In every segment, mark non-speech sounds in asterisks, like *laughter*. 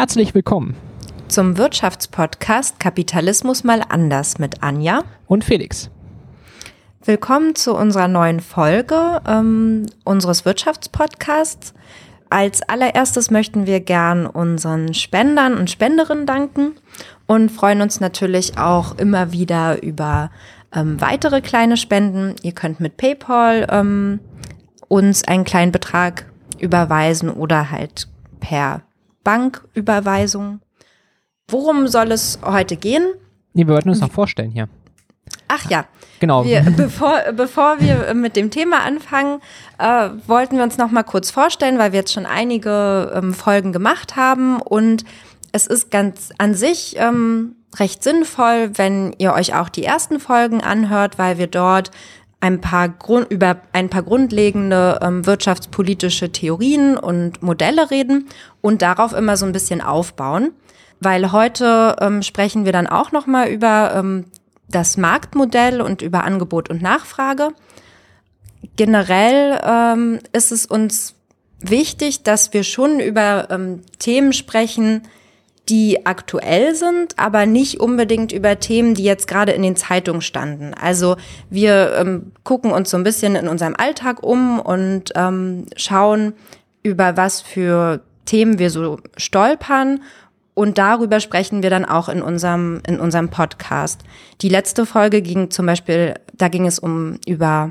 Herzlich willkommen zum Wirtschaftspodcast Kapitalismus mal anders mit Anja und Felix. Willkommen zu unserer neuen Folge ähm, unseres Wirtschaftspodcasts. Als allererstes möchten wir gern unseren Spendern und Spenderinnen danken und freuen uns natürlich auch immer wieder über ähm, weitere kleine Spenden. Ihr könnt mit PayPal ähm, uns einen kleinen Betrag überweisen oder halt per Banküberweisung. Worum soll es heute gehen? Nee, wir wollten uns noch vorstellen hier. Ach ja. Genau. Wir, *laughs* bevor, bevor wir mit dem Thema anfangen, äh, wollten wir uns noch mal kurz vorstellen, weil wir jetzt schon einige ähm, Folgen gemacht haben und es ist ganz an sich ähm, recht sinnvoll, wenn ihr euch auch die ersten Folgen anhört, weil wir dort ein paar Grund, über ein paar grundlegende ähm, wirtschaftspolitische Theorien und Modelle reden und darauf immer so ein bisschen aufbauen. Weil heute ähm, sprechen wir dann auch noch mal über ähm, das Marktmodell und über Angebot und Nachfrage. Generell ähm, ist es uns wichtig, dass wir schon über ähm, Themen sprechen, die aktuell sind, aber nicht unbedingt über Themen, die jetzt gerade in den Zeitungen standen. Also wir ähm, gucken uns so ein bisschen in unserem Alltag um und ähm, schauen, über was für Themen wir so stolpern. Und darüber sprechen wir dann auch in unserem, in unserem Podcast. Die letzte Folge ging zum Beispiel, da ging es um über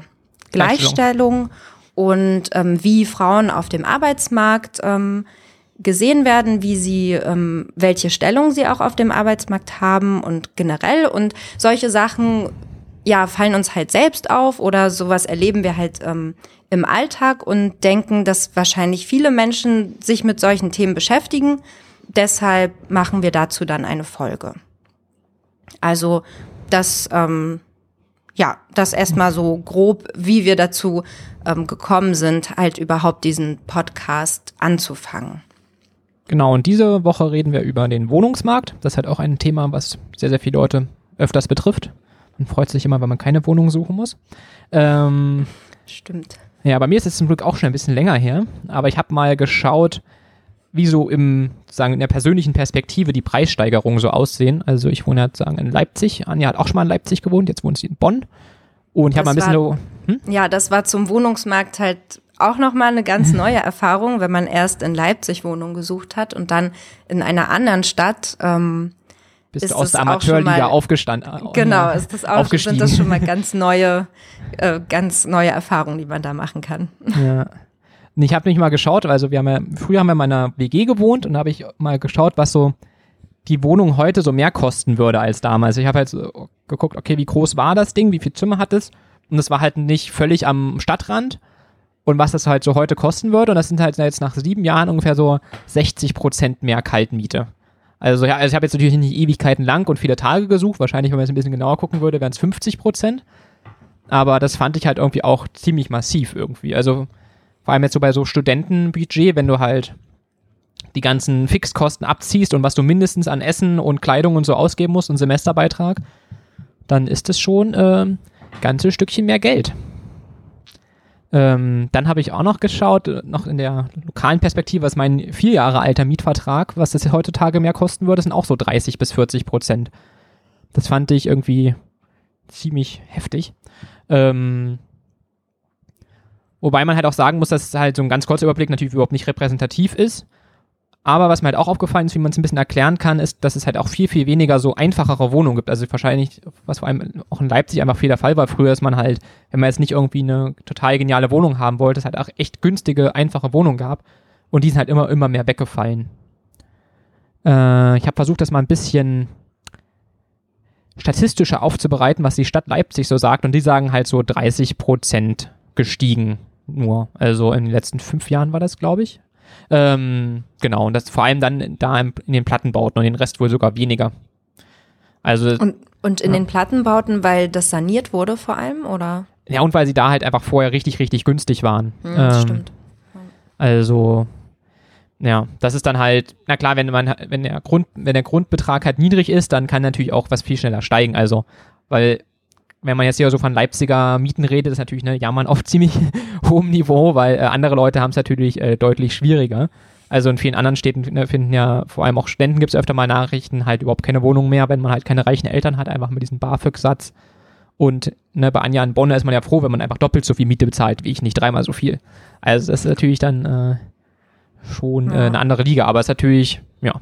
Gleichstellung, Gleichstellung und ähm, wie Frauen auf dem Arbeitsmarkt ähm, gesehen werden, wie sie, ähm, welche Stellung sie auch auf dem Arbeitsmarkt haben und generell und solche Sachen, ja, fallen uns halt selbst auf oder sowas erleben wir halt ähm, im Alltag und denken, dass wahrscheinlich viele Menschen sich mit solchen Themen beschäftigen. Deshalb machen wir dazu dann eine Folge. Also das, ähm, ja, das erstmal so grob, wie wir dazu ähm, gekommen sind, halt überhaupt diesen Podcast anzufangen. Genau, und diese Woche reden wir über den Wohnungsmarkt. Das ist halt auch ein Thema, was sehr, sehr viele Leute öfters betrifft. Man freut sich immer, wenn man keine Wohnung suchen muss. Ähm, Stimmt. Ja, bei mir ist es zum Glück auch schon ein bisschen länger her, aber ich habe mal geschaut, wie so im, sagen, in der persönlichen Perspektive die Preissteigerungen so aussehen. Also ich wohne ja sagen in Leipzig. Anja hat auch schon mal in Leipzig gewohnt, jetzt wohnt sie in Bonn. Und ich habe mal ein bisschen war, so. Hm? Ja, das war zum Wohnungsmarkt halt auch nochmal eine ganz neue Erfahrung, wenn man erst in Leipzig Wohnung gesucht hat und dann in einer anderen Stadt. Ähm, bist ist du aus der Amateurliga aufgestanden? Äh, genau, ist das auch, sind das schon mal ganz *laughs* neue, äh, ganz neue Erfahrungen, die man da machen kann. Ja. Ich habe nicht mal geschaut, also wir haben ja, früher haben wir in meiner WG gewohnt und da habe ich mal geschaut, was so die Wohnung heute so mehr kosten würde als damals. Ich habe halt so geguckt, okay, wie groß war das Ding, wie viel Zimmer hat es? Und es war halt nicht völlig am Stadtrand, und was das halt so heute kosten würde. Und das sind halt jetzt nach sieben Jahren ungefähr so 60 Prozent mehr Kaltmiete. Also ja, also ich habe jetzt natürlich nicht Ewigkeiten lang und viele Tage gesucht. Wahrscheinlich, wenn man jetzt ein bisschen genauer gucken würde, wären es 50 Prozent. Aber das fand ich halt irgendwie auch ziemlich massiv irgendwie. Also vor allem jetzt so bei so Studentenbudget, wenn du halt die ganzen Fixkosten abziehst und was du mindestens an Essen und Kleidung und so ausgeben musst und Semesterbeitrag, dann ist es schon äh, ganzes Stückchen mehr Geld. Ähm, dann habe ich auch noch geschaut, äh, noch in der lokalen Perspektive, was mein vier Jahre alter Mietvertrag, was das heutzutage mehr kosten würde, sind auch so 30 bis 40 Prozent. Das fand ich irgendwie ziemlich heftig. Ähm, wobei man halt auch sagen muss, dass halt so ein ganz kurzer Überblick natürlich überhaupt nicht repräsentativ ist. Aber was mir halt auch aufgefallen ist, wie man es ein bisschen erklären kann, ist, dass es halt auch viel, viel weniger so einfachere Wohnungen gibt. Also wahrscheinlich, was vor allem auch in Leipzig einfach viel der Fall war, früher ist man halt, wenn man jetzt nicht irgendwie eine total geniale Wohnung haben wollte, es halt auch echt günstige, einfache Wohnungen gab. Und die sind halt immer, immer mehr weggefallen. Äh, ich habe versucht, das mal ein bisschen statistischer aufzubereiten, was die Stadt Leipzig so sagt. Und die sagen halt so 30 Prozent gestiegen nur. Also in den letzten fünf Jahren war das, glaube ich. Ähm, genau, und das vor allem dann da in, den Plattenbauten und den Rest wohl sogar weniger. Also, und, und in ja. den Plattenbauten, weil das saniert wurde vor allem, oder? Ja, und weil sie da halt einfach vorher richtig, richtig günstig waren. Hm, ähm, stimmt. Also, ja, das ist dann halt, na klar, wenn man, wenn der Grund, wenn der Grundbetrag halt niedrig ist, dann kann natürlich auch was viel schneller steigen. Also, weil wenn man jetzt hier so von Leipziger Mieten redet, ist natürlich ne, ja man auf *laughs* ziemlich hohem Niveau, weil äh, andere Leute haben es natürlich äh, deutlich schwieriger. Also in vielen anderen Städten ne, finden ja, vor allem auch Studenten gibt es öfter mal Nachrichten, halt überhaupt keine Wohnung mehr, wenn man halt keine reichen Eltern hat, einfach mit diesem BAföG-Satz. Und ne, bei Anja in Bonn ist man ja froh, wenn man einfach doppelt so viel Miete bezahlt wie ich, nicht dreimal so viel. Also das ist natürlich dann äh, schon äh, Ja. eine andere Liga, aber es ist natürlich, ja,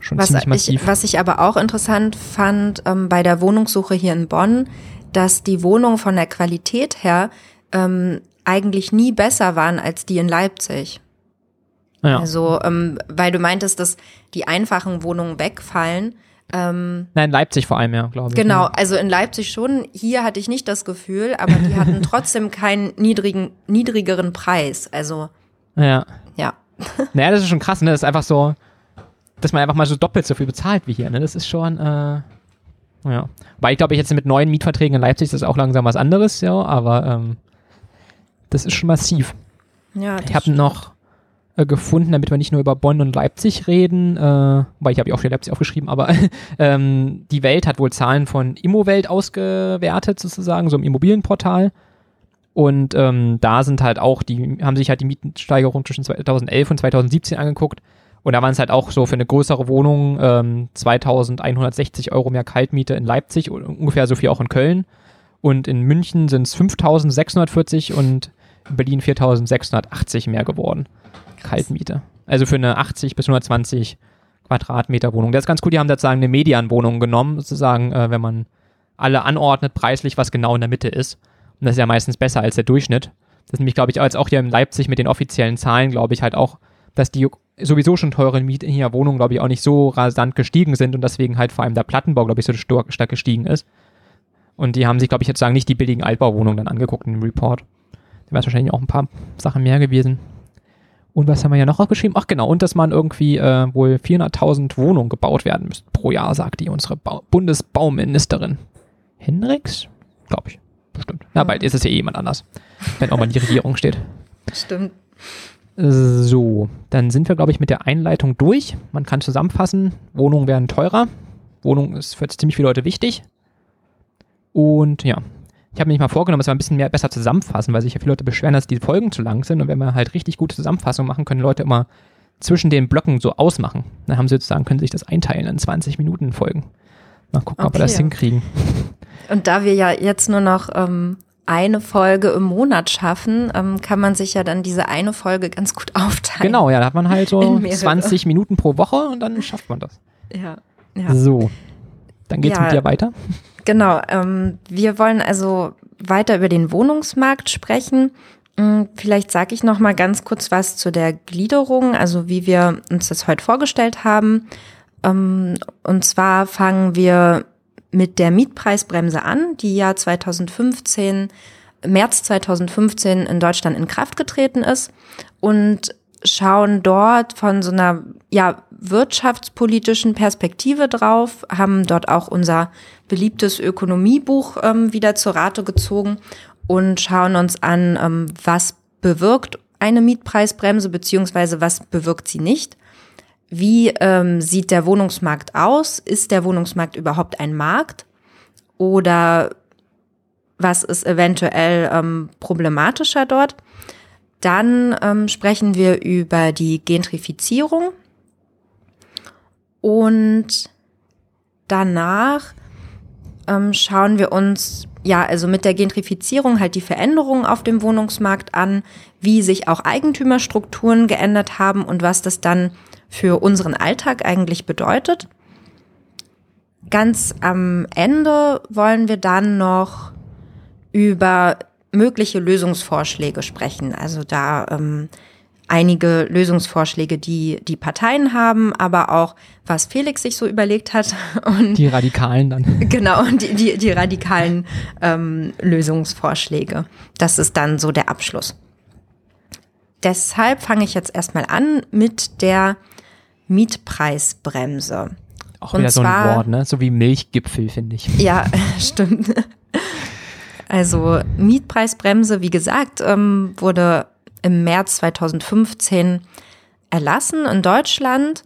schon Was ziemlich ich, massiv. was ich aber auch interessant fand ähm, bei der Wohnungssuche hier in Bonn, dass die Wohnungen von der Qualität her ähm, eigentlich nie besser waren als die in Leipzig. ja. Also, ähm, weil du meintest, dass die einfachen Wohnungen wegfallen. Ähm, Nein, Leipzig vor allem, ja, glaube ich. genau, also in Leipzig schon. Hier hatte ich nicht das Gefühl, aber die hatten *laughs* trotzdem keinen niedrigen, niedrigeren Preis. Also, ja. ja. *laughs* Naja, das ist schon krass, ne? Das ist einfach so, dass man einfach mal so doppelt so viel bezahlt wie hier, ne? Das ist schon, äh, ja. Weil ich glaube, ich jetzt mit neuen Mietverträgen in Leipzig ist das auch langsam was anderes, ja, aber ähm, das ist schon massiv. Ja, Ich habe noch äh, gefunden, damit wir nicht nur über Bonn und Leipzig reden, äh, weil ich habe ja auch für Leipzig aufgeschrieben, aber *laughs* ähm, die Welt hat wohl Zahlen von Immowelt ausgewertet, sozusagen, so im Immobilienportal. Und ähm, da sind halt auch, die haben sich halt die Mietensteigerung zwischen 2011 und 2017 angeguckt. Und da waren es halt auch so für eine größere Wohnung ähm, 2160 Euro mehr Kaltmiete in Leipzig und ungefähr so viel auch in Köln. Und in München sind es 5640 und in Berlin 4680 mehr geworden. Kaltmiete. Also für eine 80 bis 120 Quadratmeter Wohnung. Das ist ganz cool, die haben sozusagen eine Medianwohnung genommen, sozusagen, äh, wenn man alle anordnet, preislich, was genau in der Mitte ist. Und das ist ja meistens besser als der Durchschnitt. Das ist nämlich, glaube ich, als auch hier in Leipzig mit den offiziellen Zahlen, glaube ich, halt auch, dass die sowieso schon teuren Mieten hier Wohnungen, glaube ich, auch nicht so rasant gestiegen sind und deswegen halt vor allem der Plattenbau, glaube ich, so stark, gestiegen ist. Und die haben sich, glaube ich, jetzt sagen nicht die billigen Altbauwohnungen dann angeguckt in dem Report. Da wäre wahrscheinlich auch ein paar Sachen mehr gewesen. Und was haben wir ja noch aufgeschrieben? Ach genau, und dass man irgendwie äh, wohl 400.000 Wohnungen gebaut werden müsste pro Jahr, sagt die unsere Bau Bundesbauministerin. Hendricks? Glaube ich. Bestimmt. Na, bald ist es ja eh jemand anders, wenn auch mal die Regierung steht. Stimmt. So, dann sind wir, glaube ich, mit der Einleitung durch. Man kann zusammenfassen, Wohnungen werden teurer. Wohnung ist für ziemlich viele Leute wichtig. Und ja, ich habe mir nicht mal vorgenommen, dass wir ein bisschen mehr besser zusammenfassen, weil sich ja viele Leute beschweren, dass die Folgen zu lang sind. Und wenn wir halt richtig gute Zusammenfassungen machen, können Leute immer zwischen den Blöcken so ausmachen. Dann haben sie sozusagen, können sie sich das einteilen in 20 Minuten Folgen. Mal gucken, ob wir das Okay. hinkriegen. Und da wir ja jetzt nur noch ähm, eine Folge im Monat schaffen, ähm, kann man sich ja dann diese eine Folge ganz gut aufteilen. Genau, ja, da hat man halt so *laughs* In mehrere. 20 Minuten pro Woche und dann schafft man das. Ja. ja. So, dann geht's Ja. mit dir weiter. Genau, ähm, wir wollen also weiter über den Wohnungsmarkt sprechen. Hm, Vielleicht sage ich noch mal ganz kurz was zu der Gliederung, also wie wir uns das heute vorgestellt haben. Ähm, und zwar fangen wir mit der Mietpreisbremse an, die ja 2015, März 2015 in Deutschland in Kraft getreten ist und schauen dort von so einer ja, wirtschaftspolitischen Perspektive drauf, haben dort auch unser beliebtes Ökonomiebuch ähm, wieder zur Rate gezogen und schauen uns an, ähm, was bewirkt eine Mietpreisbremse beziehungsweise was bewirkt sie nicht. Wie ähm, sieht der Wohnungsmarkt aus? Ist der Wohnungsmarkt überhaupt ein Markt? Oder was ist eventuell ähm, problematischer dort? Dann ähm, sprechen wir über die Gentrifizierung und danach ähm, schauen wir uns ja also mit der Gentrifizierung halt die Veränderungen auf dem Wohnungsmarkt an, wie sich auch Eigentümerstrukturen geändert haben und was das dann für unseren Alltag eigentlich bedeutet. Ganz am Ende wollen wir dann noch über mögliche Lösungsvorschläge sprechen. Also da ähm, einige Lösungsvorschläge, die die Parteien haben, aber auch was Felix sich so überlegt hat *laughs* und Die Radikalen dann. genau die, die, die radikalen ähm, Lösungsvorschläge. Das ist dann so der Abschluss. Deshalb fange ich jetzt erstmal an mit der Mietpreisbremse. Auch Und wieder so ein zwar- Wort, ne? So wie Milchgipfel, finde ich. Ja, *laughs* stimmt. Also Mietpreisbremse, wie gesagt, ähm, wurde im März 2015 erlassen in Deutschland.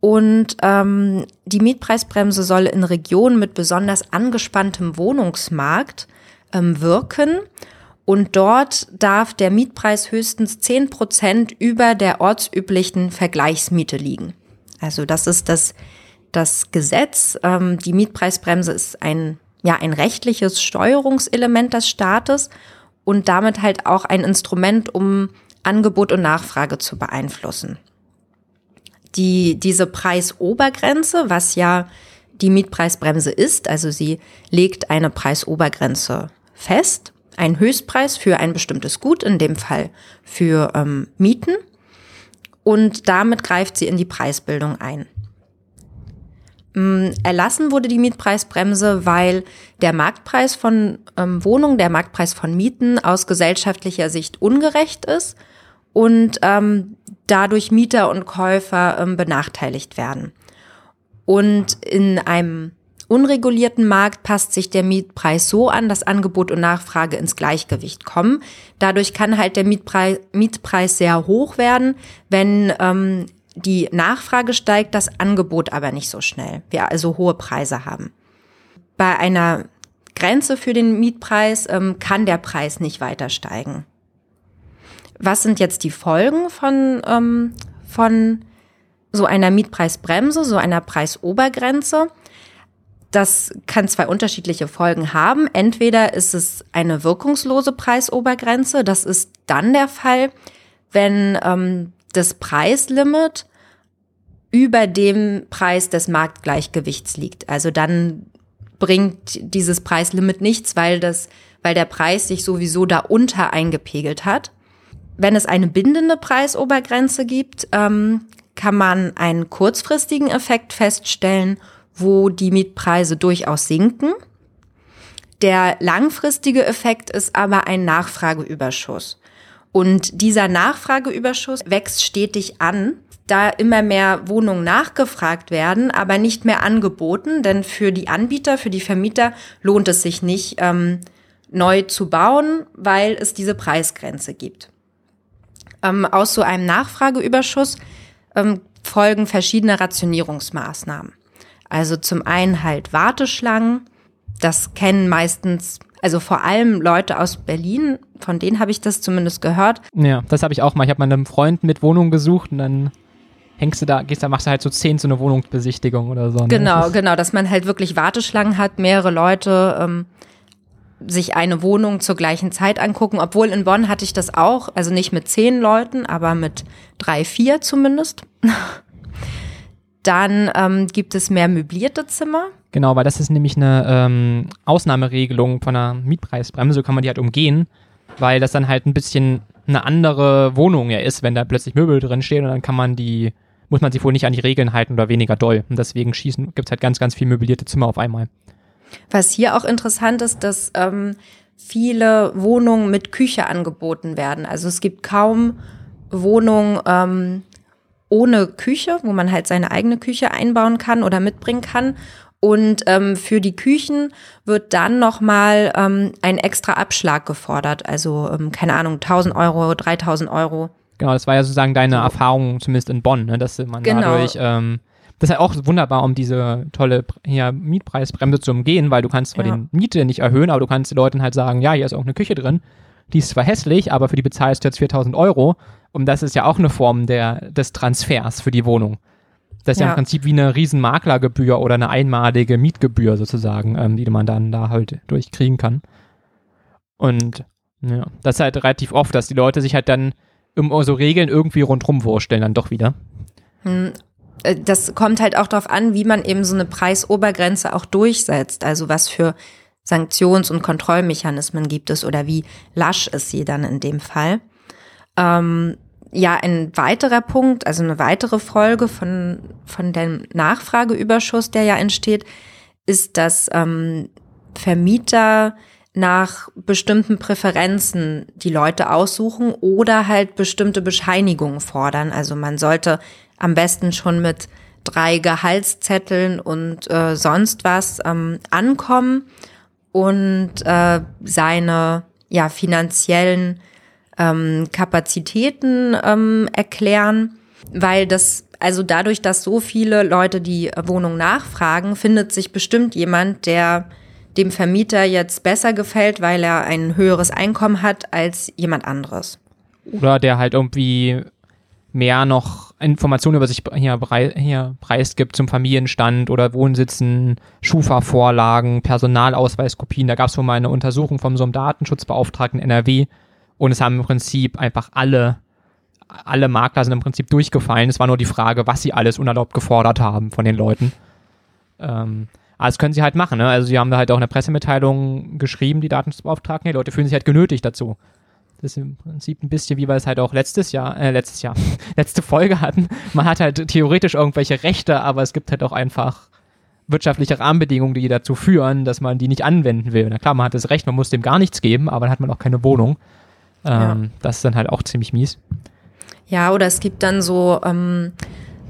Und ähm, die Mietpreisbremse soll in Regionen mit besonders angespanntem Wohnungsmarkt ähm, wirken. Und dort darf der Mietpreis höchstens zehn Prozent über der ortsüblichen Vergleichsmiete liegen. Also das ist das, das Gesetz. Ähm, die Mietpreisbremse ist ein, ja, ein rechtliches Steuerungselement des Staates und damit halt auch ein Instrument, um Angebot und Nachfrage zu beeinflussen. Die, diese Preisobergrenze, was ja die Mietpreisbremse ist, also sie legt eine Preisobergrenze fest, einen Höchstpreis für ein bestimmtes Gut, in dem Fall für ähm, Mieten, und damit greift sie in die Preisbildung ein. Mm, erlassen wurde die Mietpreisbremse, weil der Marktpreis von ähm, Wohnungen, der Marktpreis von Mieten aus gesellschaftlicher Sicht ungerecht ist und ähm, dadurch Mieter und Käufer ähm, benachteiligt werden. Und in einem unregulierten Markt passt sich der Mietpreis so an, dass Angebot und Nachfrage ins Gleichgewicht kommen. Dadurch kann halt der Mietpreis, Mietpreis sehr hoch werden, wenn ähm, die Nachfrage steigt, das Angebot aber nicht so schnell. Wir also hohe Preise haben. Bei einer Grenze für den Mietpreis ähm, kann der Preis nicht weiter steigen. Was sind jetzt die Folgen von, ähm, von so einer Mietpreisbremse, so einer Preisobergrenze? Das kann zwei unterschiedliche Folgen haben. Entweder ist es eine wirkungslose Preisobergrenze. Das ist dann der Fall, wenn ähm, das Preislimit über dem Preis des Marktgleichgewichts liegt. Also dann bringt dieses Preislimit nichts, weil das, weil der Preis sich sowieso darunter eingepegelt hat. Wenn es eine bindende Preisobergrenze gibt, ähm, kann man einen kurzfristigen Effekt feststellen, wo die Mietpreise durchaus sinken. Der langfristige Effekt ist aber ein Nachfrageüberschuss. Und dieser Nachfrageüberschuss wächst stetig an, da immer mehr Wohnungen nachgefragt werden, aber nicht mehr angeboten. Denn für die Anbieter, für die Vermieter lohnt es sich nicht, ähm, neu zu bauen, weil es diese Preisgrenze gibt. Ähm, aus so einem Nachfrageüberschuss ähm, folgen verschiedene Rationierungsmaßnahmen. Also zum einen halt Warteschlangen. Das kennen meistens also vor allem Leute aus Berlin, von denen habe ich das zumindest gehört. Ja, das habe ich auch mal. Ich habe mal einem Freund mit Wohnung gesucht und dann hängst du da, gehst da, machst du halt so zehn so eine Wohnungsbesichtigung oder so. Ne? Genau, das genau, dass man halt wirklich Warteschlangen hat, mehrere Leute ähm, sich eine Wohnung zur gleichen Zeit angucken. Obwohl in Bonn hatte ich das auch, also nicht mit zehn Leuten, aber mit drei, vier zumindest. *laughs* Dann ähm, gibt es mehr möblierte Zimmer. Genau, weil das ist nämlich eine ähm, Ausnahmeregelung von einer Mietpreisbremse, so kann man die halt umgehen, weil das dann halt ein bisschen eine andere Wohnung ja ist, wenn da plötzlich Möbel drin stehen und dann kann man die, muss man sich wohl nicht an die Regeln halten oder weniger doll. Und deswegen schießen, gibt es halt ganz, ganz viel möblierte Zimmer auf einmal. Was hier auch interessant ist, dass ähm, viele Wohnungen mit Küche angeboten werden. Also es gibt kaum Wohnungen, ähm, ohne Küche, wo man halt seine eigene Küche einbauen kann oder mitbringen kann. Und ähm, für die Küchen wird dann nochmal ähm, ein extra Abschlag gefordert. Also, ähm, keine Ahnung, 1000 Euro, 3000 Euro. Genau, das war ja sozusagen deine Erfahrung, zumindest in Bonn, ne? dass man genau. dadurch, ähm, das ist ja auch wunderbar, um diese tolle hier, Mietpreisbremse zu umgehen, weil du kannst zwar ja. die Miete nicht erhöhen, aber du kannst den Leuten halt sagen, ja, hier ist auch eine Küche drin, die ist zwar hässlich, aber für die bezahlst du jetzt 4000 Euro und das ist ja auch eine Form der, des Transfers für die Wohnung. Das ist ja, ja im Prinzip wie eine riesen Maklergebühr oder eine einmalige Mietgebühr sozusagen, ähm, die man dann da halt durchkriegen kann. Und ja, das ist halt relativ oft, dass die Leute sich halt dann um so Regeln irgendwie rundherum vorstellen, dann doch wieder. Hm, äh, das kommt halt auch darauf an, wie man eben so eine Preisobergrenze auch durchsetzt. Also was für Sanktions- und Kontrollmechanismen gibt es oder wie lasch ist sie dann in dem Fall. Ähm, ja, ein weiterer Punkt, also eine weitere Folge von, von dem Nachfrageüberschuss, der ja entsteht, ist, dass ähm, Vermieter nach bestimmten Präferenzen die Leute aussuchen oder halt bestimmte Bescheinigungen fordern. Also man sollte am besten schon mit drei Gehaltszetteln und äh, sonst was ähm, ankommen und äh, seine ja finanziellen ähm, Kapazitäten ähm, erklären, weil das also dadurch, dass so viele Leute die Wohnung nachfragen, findet sich bestimmt jemand, der dem Vermieter jetzt besser gefällt, weil er ein höheres Einkommen hat als jemand anderes. Oder der halt irgendwie mehr noch Informationen über sich hier, hier preisgibt zum Familienstand oder Wohnsitzen, Schufa-Vorlagen, Personalausweiskopien. Da gab es wohl mal eine Untersuchung von so einem Datenschutzbeauftragten NRW und es haben im Prinzip einfach alle, alle Makler sind im Prinzip durchgefallen. Es war nur die Frage, was sie alles unerlaubt gefordert haben von den Leuten. Ähm, aber das können sie halt machen. Ne? Also sie haben da halt auch eine Pressemitteilung geschrieben, die Datenschutzbeauftragten. Die Leute fühlen sich halt genötigt dazu. Das ist im Prinzip ein bisschen, wie wir es halt auch letztes Jahr, äh, letztes Jahr, *laughs* letzte Folge hatten. Man hat halt theoretisch irgendwelche Rechte, aber es gibt halt auch einfach wirtschaftliche Rahmenbedingungen, die dazu führen, dass man die nicht anwenden will. Na klar, man hat das Recht, man muss dem gar nichts geben, aber dann hat man auch keine Wohnung. Ähm, ja. Das ist dann halt auch ziemlich mies. Ja, oder es gibt dann so ähm,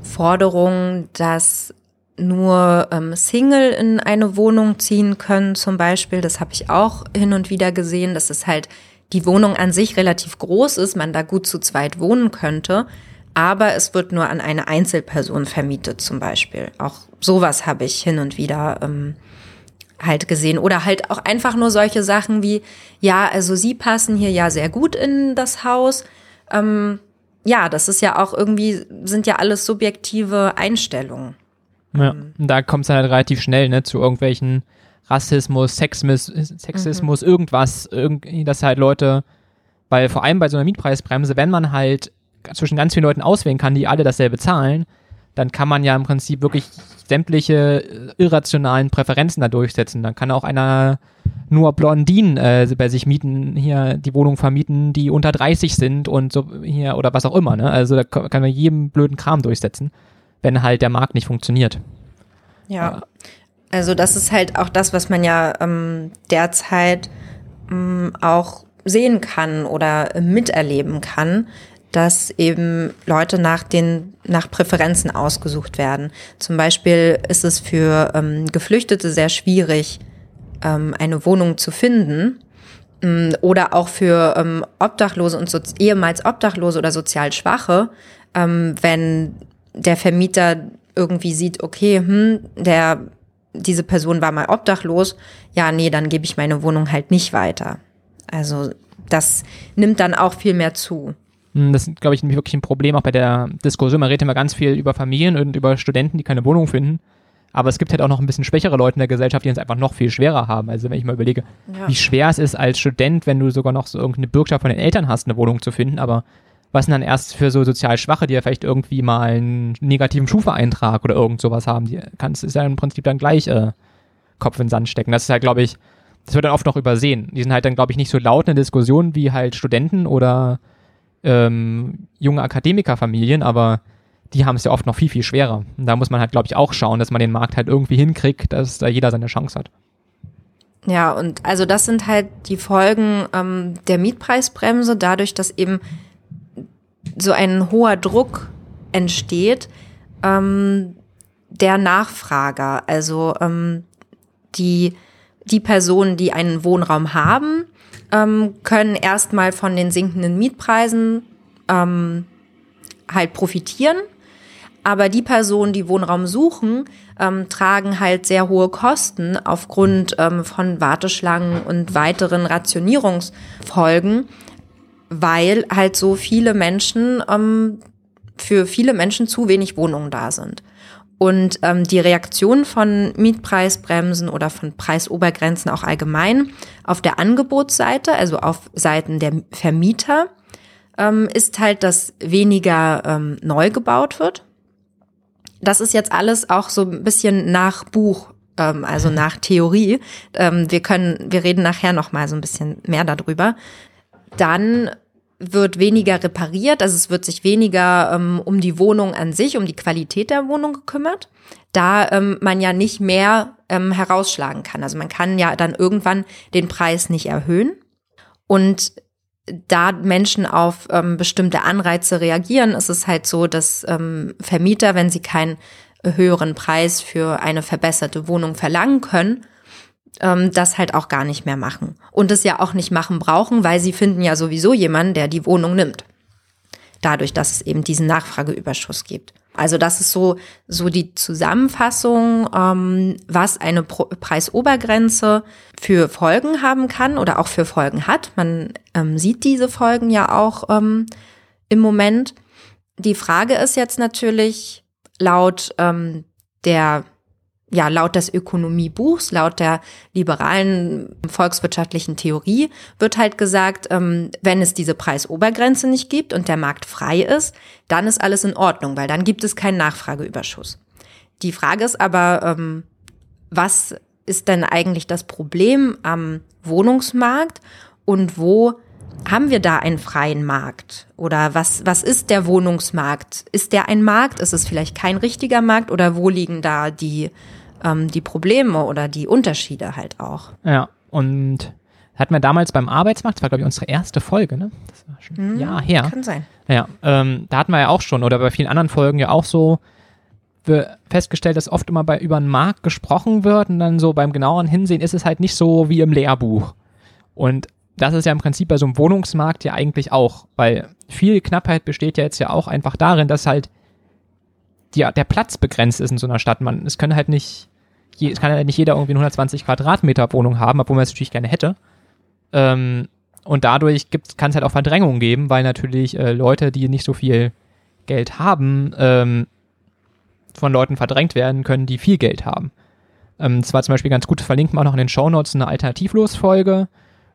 Forderungen, dass nur ähm, Single in eine Wohnung ziehen können, zum Beispiel. Das habe ich auch hin und wieder gesehen. Das ist halt die Wohnung an sich relativ groß ist, man da gut zu zweit wohnen könnte, aber es wird nur an eine Einzelperson vermietet zum Beispiel. Auch sowas habe ich hin und wieder ähm, halt gesehen. Oder halt auch einfach nur solche Sachen wie, ja, also Sie passen hier ja sehr gut in das Haus. Ähm, ja, das ist ja auch irgendwie, sind ja alles subjektive Einstellungen. Ja, da kommt es halt relativ schnell ne, zu irgendwelchen Rassismus, Sexismus, Sexismus mhm. irgendwas, irgendwie, dass halt Leute, weil vor allem bei so einer Mietpreisbremse, wenn man halt zwischen ganz vielen Leuten auswählen kann, die alle dasselbe zahlen, dann kann man ja im Prinzip wirklich sämtliche äh, irrationalen Präferenzen da durchsetzen. Dann kann auch einer nur Blondinen äh, bei sich mieten, hier die Wohnung vermieten, die unter 30 sind und so hier oder was auch immer. Ne? Also da kann man jedem blöden Kram durchsetzen, wenn halt der Markt nicht funktioniert. Ja. Also das ist halt auch das, was man ja ähm, derzeit ähm, auch sehen kann oder miterleben kann, dass eben Leute nach den nach Präferenzen ausgesucht werden. Zum Beispiel ist es für ähm, Geflüchtete sehr schwierig, ähm, eine Wohnung zu finden ähm, oder auch für ähm, Obdachlose und so, ehemals Obdachlose oder sozial Schwache, ähm, wenn der Vermieter irgendwie sieht, okay, hm, der diese Person war mal obdachlos, ja, nee, dann gebe ich meine Wohnung halt nicht weiter. Also das nimmt dann auch viel mehr zu. Hm, das ist, glaube ich, wirklich ein Problem auch bei der Diskussion. Man redet immer ganz viel über Familien und über Studenten, die keine Wohnung finden. Aber es gibt halt auch noch ein bisschen schwächere Leute in der Gesellschaft, die es einfach noch viel schwerer haben. Also wenn ich mal überlege, ja. wie schwer es ist als Student, wenn du sogar noch so irgendeine Bürgschaft von den Eltern hast, eine Wohnung zu finden, aber was dann erst für so sozial Schwache, die ja vielleicht irgendwie mal einen negativen Schufa-Eintrag oder irgend sowas haben, die kannst ist ja im Prinzip dann gleich äh, Kopf in den Sand stecken. Das ist halt, glaube ich, das wird dann oft noch übersehen. Die sind halt dann, glaube ich, nicht so laut in der Diskussion wie halt Studenten oder ähm, junge Akademikerfamilien, aber die haben es ja oft noch viel, viel schwerer. Und da muss man halt, glaube ich, auch schauen, dass man den Markt halt irgendwie hinkriegt, dass da jeder seine Chance hat. Ja, und also das sind halt die Folgen ähm, der Mietpreisbremse, dadurch, dass eben so ein hoher Druck entsteht, ähm, der Nachfrager, also ähm, die, die Personen, die einen Wohnraum haben, ähm, können erstmal von den sinkenden Mietpreisen ähm, halt profitieren. Aber die Personen, die Wohnraum suchen, ähm, tragen halt sehr hohe Kosten aufgrund ähm, von Warteschlangen und weiteren Rationierungsfolgen, weil halt so viele Menschen, ähm, für viele Menschen zu wenig Wohnungen da sind. Und ähm, die Reaktion von Mietpreisbremsen oder von Preisobergrenzen auch allgemein auf der Angebotsseite, also auf Seiten der Vermieter, ähm, ist halt, dass weniger ähm, neu gebaut wird. Das ist jetzt alles auch so ein bisschen nach Buch, ähm, also nach Theorie. Ähm, wir können, wir reden nachher noch mal so ein bisschen mehr darüber dann wird weniger repariert, also es wird sich weniger ähm, um die Wohnung an sich, um die Qualität der Wohnung gekümmert, da ähm, man ja nicht mehr ähm, herausschlagen kann. Also man kann ja dann irgendwann den Preis nicht erhöhen. Und da Menschen auf ähm, bestimmte Anreize reagieren, ist es halt so, dass ähm, Vermieter, wenn sie keinen höheren Preis für eine verbesserte Wohnung verlangen können, ähm, das halt auch gar nicht mehr machen. Und es ja auch nicht machen brauchen, weil sie finden ja sowieso jemanden, der die Wohnung nimmt. Dadurch, dass es eben diesen Nachfrageüberschuss gibt. Also das ist so, so die Zusammenfassung, ähm, was eine Pro Preisobergrenze für Folgen haben kann oder auch für Folgen hat. Man ähm, sieht diese Folgen ja auch ähm, im Moment. Die Frage ist jetzt natürlich laut ähm, der ja, laut des Ökonomiebuchs, laut der liberalen volkswirtschaftlichen Theorie wird halt gesagt, ähm, wenn es diese Preisobergrenze nicht gibt und der Markt frei ist, dann ist alles in Ordnung, weil dann gibt es keinen Nachfrageüberschuss. Die Frage ist aber, ähm, was ist denn eigentlich das Problem am Wohnungsmarkt und wo haben wir da einen freien Markt? Oder was, was ist der Wohnungsmarkt? Ist der ein Markt? Ist es vielleicht kein richtiger Markt? Oder wo liegen da die, ähm, die Probleme oder die Unterschiede halt auch? Ja, und hatten wir damals beim Arbeitsmarkt, das war glaube ich unsere erste Folge, ne? Das war schon ein Hm, Jahr her. Kann sein. Ja, ähm, da hatten wir ja auch schon, oder bei vielen anderen Folgen ja auch so festgestellt, dass oft immer bei über einen Markt gesprochen wird und dann so beim genaueren Hinsehen ist es halt nicht so wie im Lehrbuch. Und das ist ja im Prinzip bei so einem Wohnungsmarkt ja eigentlich auch, weil viel Knappheit besteht ja jetzt ja auch einfach darin, dass halt die, der Platz begrenzt ist in so einer Stadt. Man, es können halt nicht, je, es kann halt nicht jeder irgendwie eine 120 Quadratmeter Wohnung haben, obwohl man es natürlich gerne hätte. Ähm, und dadurch kann es halt auch Verdrängungen geben, weil natürlich äh, Leute, die nicht so viel Geld haben, ähm, von Leuten verdrängt werden können, die viel Geld haben. Ähm, das war zum Beispiel ganz gut, verlinkt man auch noch in den Shownotes eine Alternativlos-Folge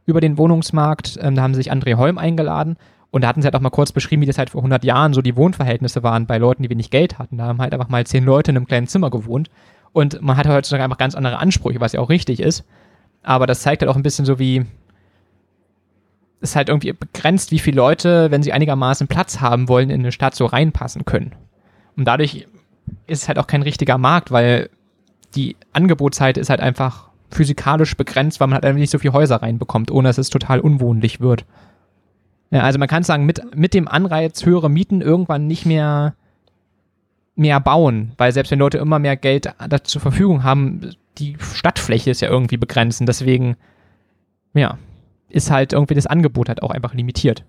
über den Wohnungsmarkt. Ähm, da haben sich André Holm eingeladen und da hatten sie halt auch mal kurz beschrieben, wie das halt vor 100 Jahren so die Wohnverhältnisse waren bei Leuten, die wenig Geld hatten. Da haben halt einfach mal zehn Leute in einem kleinen Zimmer gewohnt und man hat heutzutage einfach ganz andere Ansprüche, was ja auch richtig ist. Aber das zeigt halt auch ein bisschen so, wie es halt irgendwie begrenzt, wie viele Leute, wenn sie einigermaßen Platz haben wollen, in eine Stadt so reinpassen können. Und dadurch ist es halt auch kein richtiger Markt, weil die Angebotsseite ist halt einfach physikalisch begrenzt, weil man halt einfach nicht so viele Häuser reinbekommt, ohne dass es total unwohnlich wird. Ja, also man kann sagen, mit, mit dem Anreiz höhere Mieten irgendwann nicht mehr mehr bauen, weil selbst wenn Leute immer mehr Geld da zur Verfügung haben, die Stadtfläche ist ja irgendwie begrenzt deswegen, ja, ist halt irgendwie das Angebot halt auch einfach limitiert.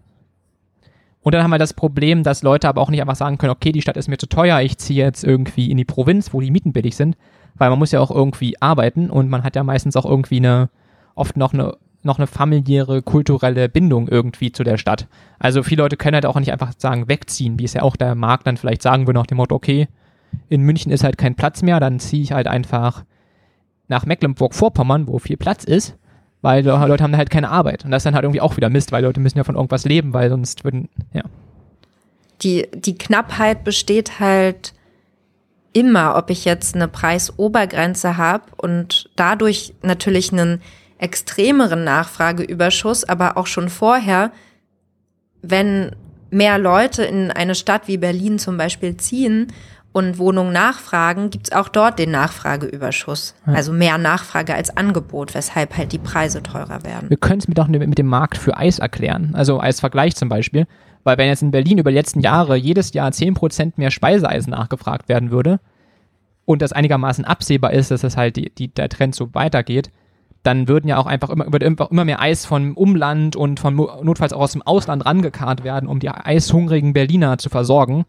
Und dann haben wir das Problem, dass Leute aber auch nicht einfach sagen können, okay, die Stadt ist mir zu teuer, ich ziehe jetzt irgendwie in die Provinz, wo die Mieten billig sind, weil man muss ja auch irgendwie arbeiten und man hat ja meistens auch irgendwie eine, oft noch eine, noch eine familiäre, kulturelle Bindung irgendwie zu der Stadt. Also viele Leute können halt auch nicht einfach sagen, wegziehen, wie es ja auch der Markt dann vielleicht sagen würde nach dem Motto, okay, in München ist halt kein Platz mehr, dann ziehe ich halt einfach nach Mecklenburg-Vorpommern, wo viel Platz ist, weil Leute haben halt keine Arbeit. Und das ist dann halt irgendwie auch wieder Mist, weil Leute müssen ja von irgendwas leben, weil sonst würden, ja. Die, die Knappheit besteht halt immer, ob ich jetzt eine Preisobergrenze habe und dadurch natürlich einen extremeren Nachfrageüberschuss, aber auch schon vorher, wenn mehr Leute in eine Stadt wie Berlin zum Beispiel ziehen und Wohnungen nachfragen, gibt's auch dort den Nachfrageüberschuss. Ja. Also mehr Nachfrage als Angebot, weshalb halt die Preise teurer werden. Wir können es mit, auch mit dem Markt für Eis erklären, also als Vergleich zum Beispiel. Weil wenn jetzt in Berlin über die letzten Jahre jedes Jahr 10% mehr Speiseeisen nachgefragt werden würde und das einigermaßen absehbar ist, dass das halt die, die, der Trend so weitergeht, dann würden ja auch einfach immer, würde immer mehr Eis vom Umland und von notfalls auch aus dem Ausland rangekarrt werden, um die eishungrigen Berliner zu versorgen.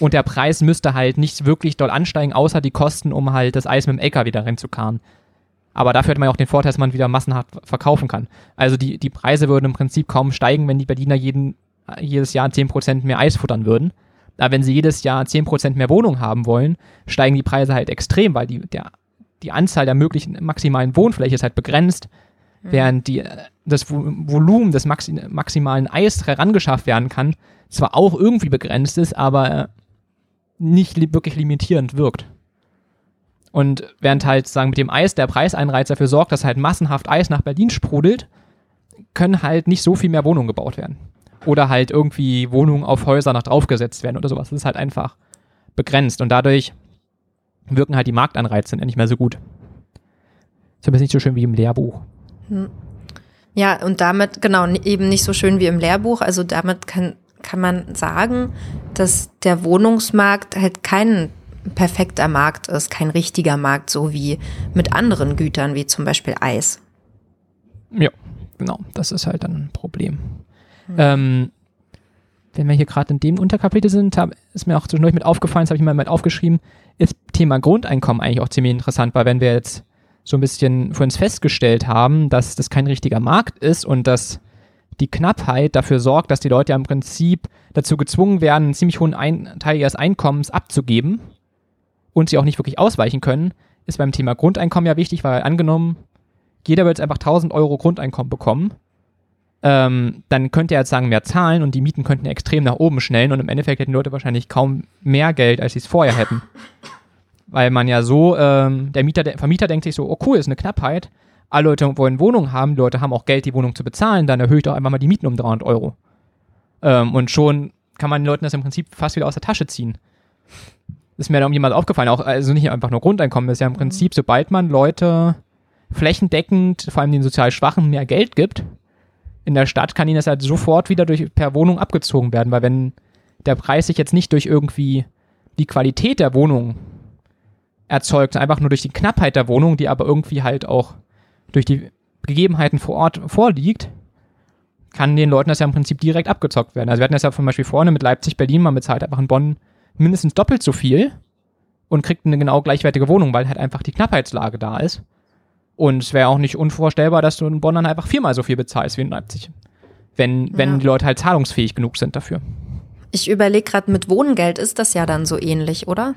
Und der Preis müsste halt nicht wirklich doll ansteigen, außer die Kosten, um halt das Eis mit dem LKW wieder reinzukarren. Aber dafür hat man ja auch den Vorteil, dass man wieder massenhaft verkaufen kann. Also die, die Preise würden im Prinzip kaum steigen, wenn die Berliner jeden, jedes Jahr 10% mehr Eis futtern würden. Aber wenn sie jedes Jahr 10% mehr Wohnung haben wollen, steigen die Preise halt extrem, weil die, der, die Anzahl der möglichen maximalen Wohnfläche ist halt begrenzt, mhm. während die, das Volumen des Maxi maximalen Eis herangeschafft werden kann, zwar auch irgendwie begrenzt ist, aber nicht li wirklich limitierend wirkt. Und während halt sagen mit dem Eis der Preiseinreiz dafür sorgt, dass halt massenhaft Eis nach Berlin sprudelt, können halt nicht so viel mehr Wohnungen gebaut werden. Oder halt irgendwie Wohnungen auf Häuser nach draufgesetzt werden oder sowas. Das ist halt einfach begrenzt und dadurch wirken halt die Marktanreize nicht mehr so gut. Ist aber nicht so schön wie im Lehrbuch. Hm. Ja, und damit, genau, eben nicht so schön wie im Lehrbuch. Also damit kann, kann man sagen, dass der Wohnungsmarkt halt kein perfekter Markt ist, kein richtiger Markt, so wie mit anderen Gütern, wie zum Beispiel Eis. Ja, genau, das ist halt dann ein Problem. Hm. Ähm, wenn wir hier gerade in dem Unterkapitel sind, hab, ist mir auch zwischendurch mit aufgefallen, das habe ich mal mit aufgeschrieben, ist Thema Grundeinkommen eigentlich auch ziemlich interessant, weil wenn wir jetzt so ein bisschen für uns festgestellt haben, dass das kein richtiger Markt ist und dass die Knappheit dafür sorgt, dass die Leute ja im Prinzip dazu gezwungen werden, einen ziemlich hohen Ein Teil ihres Einkommens abzugeben und sie auch nicht wirklich ausweichen können, ist beim Thema Grundeinkommen ja wichtig, weil angenommen, jeder wird jetzt einfach 1000 Euro Grundeinkommen bekommen, ähm, dann könnte er jetzt sagen, mehr zahlen und die Mieten könnten extrem nach oben schnellen und im Endeffekt hätten die Leute wahrscheinlich kaum mehr Geld, als sie es vorher hätten. *laughs* Weil man ja so, ähm, der Mieter, der Vermieter denkt sich so, oh cool, ist eine Knappheit, alle Leute wollen Wohnungen haben, die Leute haben auch Geld, die Wohnung zu bezahlen, dann erhöhe ich doch einfach mal die Mieten um 300 Euro. Ähm, und schon kann man den Leuten das im Prinzip fast wieder aus der Tasche ziehen. Das ist mir da jemand aufgefallen, auch also nicht einfach nur Grundeinkommen, das ist ja im mhm. Prinzip, sobald man Leute flächendeckend, vor allem den sozial Schwachen, mehr Geld gibt, in der Stadt kann ihnen das halt sofort wieder durch per Wohnung abgezogen werden, weil wenn der Preis sich jetzt nicht durch irgendwie die Qualität der Wohnung erzeugt, einfach nur durch die Knappheit der Wohnung, die aber irgendwie halt auch durch die Gegebenheiten vor Ort vorliegt, kann den Leuten das ja im Prinzip direkt abgezockt werden. Also wir hatten das ja zum Beispiel vorne mit Leipzig, Berlin, man bezahlt einfach in Bonn mindestens doppelt so viel und kriegt eine genau gleichwertige Wohnung, weil halt einfach die Knappheitslage da ist. Und es wäre auch nicht unvorstellbar, dass du in Bonn dann einfach viermal so viel bezahlst wie in Leipzig. Wenn, wenn ja. die Leute halt zahlungsfähig genug sind dafür. Ich überlege gerade, mit Wohngeld ist das ja dann so ähnlich, oder?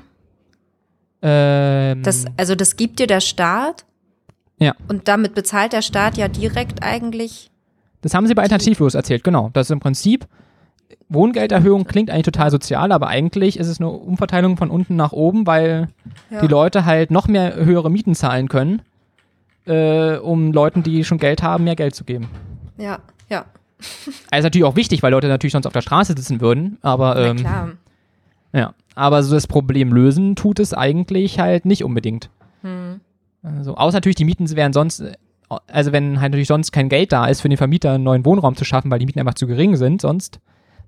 Ähm, das, also das gibt dir der Staat. Ja. Und damit bezahlt der Staat ja direkt eigentlich. Das haben sie bei Alternativlos erzählt, genau. Das ist im Prinzip, Wohngelderhöhung klingt eigentlich total sozial, aber eigentlich ist es eine Umverteilung von unten nach oben, weil ja. die Leute halt noch mehr höhere Mieten zahlen können äh, um Leuten, die schon Geld haben, mehr Geld zu geben. Ja, ja. *laughs* Also natürlich auch wichtig, weil Leute natürlich sonst auf der Straße sitzen würden, aber ähm, Na klar. ja, aber so das Problem lösen tut es eigentlich halt nicht unbedingt. Hm. Also, außer natürlich die Mieten wären sonst, also wenn halt natürlich sonst kein Geld da ist für den Vermieter einen neuen Wohnraum zu schaffen, weil die Mieten einfach zu gering sind, sonst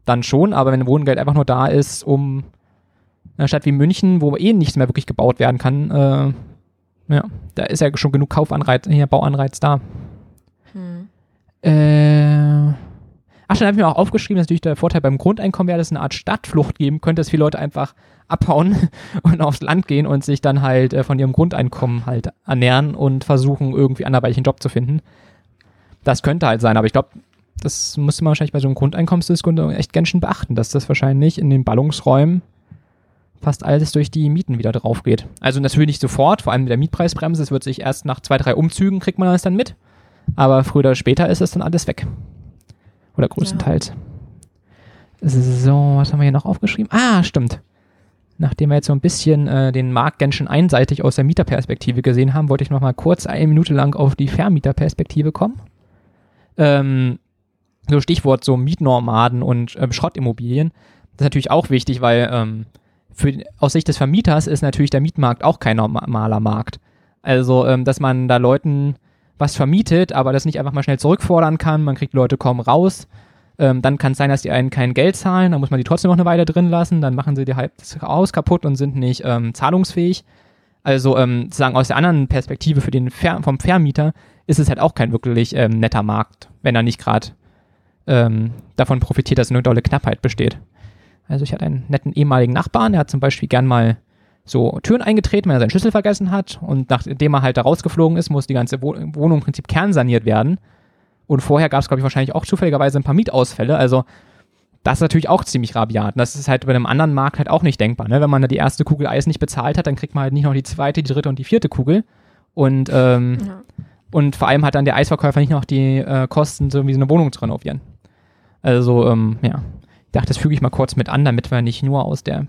dann schon, aber wenn Wohngeld einfach nur da ist, um eine Stadt wie München, wo eh nichts mehr wirklich gebaut werden kann, äh, ja, da ist ja schon genug Kaufanreiz, hier Bauanreiz da. Hm. Äh, ach, dann habe ich mir auch aufgeschrieben, dass natürlich der Vorteil beim Grundeinkommen wäre, dass es eine Art Stadtflucht geben könnte, dass viele Leute einfach *laughs* abhauen und aufs Land gehen und sich dann halt äh, von ihrem Grundeinkommen halt ernähren und versuchen, irgendwie anderweitig einen Job zu finden. Das könnte halt sein, aber ich glaube, das müsste man wahrscheinlich bei so einem Grundeinkommensdiskussion echt ganz schön beachten, dass das wahrscheinlich in den Ballungsräumen fast alles durch die Mieten wieder drauf geht. Also natürlich nicht sofort, vor allem mit der Mietpreisbremse. Es wird sich erst nach zwei, drei Umzügen kriegt man das dann mit. Aber früher oder später ist es dann alles weg. Oder größtenteils. Ja. So, was haben wir hier noch aufgeschrieben? Ah, stimmt. Nachdem wir jetzt so ein bisschen äh, den Markt ganz schön einseitig aus der Mieterperspektive gesehen haben, wollte ich noch mal kurz eine Minute lang auf die Vermieterperspektive kommen. Ähm, so Stichwort so Mietnormaden und ähm, Schrottimmobilien. Das ist natürlich auch wichtig, weil ähm, für, aus Sicht des Vermieters ist natürlich der Mietmarkt auch kein normaler Markt. Also, ähm, dass man da Leuten was vermietet, aber das nicht einfach mal schnell zurückfordern kann, man kriegt Leute kaum raus. Ähm, dann kann es sein, dass die einen kein Geld zahlen, dann muss man die trotzdem noch eine Weile drin lassen, dann machen sie die halb das Haus kaputt und sind nicht ähm, zahlungsfähig. Also ähm, sozusagen aus der anderen Perspektive für den Ver vom Vermieter ist es halt auch kein wirklich ähm, netter Markt, wenn er nicht gerade ähm, davon profitiert, dass eine dolle Knappheit besteht. Also ich hatte einen netten ehemaligen Nachbarn, der hat zum Beispiel gern mal so Türen eingetreten, wenn er seinen Schlüssel vergessen hat. Und nachdem er halt da rausgeflogen ist, muss die ganze Wohnung im Prinzip kernsaniert werden. Und vorher gab es, glaube ich, wahrscheinlich auch zufälligerweise ein paar Mietausfälle. Also das ist natürlich auch ziemlich rabiat. Und das ist halt bei einem anderen Markt halt auch nicht denkbar. Ne? Wenn man da die erste Kugel Eis nicht bezahlt hat, dann kriegt man halt nicht noch die zweite, die dritte und die vierte Kugel. Und, ähm, ja. und vor allem hat dann der Eisverkäufer nicht noch die äh, Kosten, so wie so eine Wohnung zu renovieren. Also, ähm, ja dachte, das füge ich mal kurz mit an, damit wir nicht nur aus der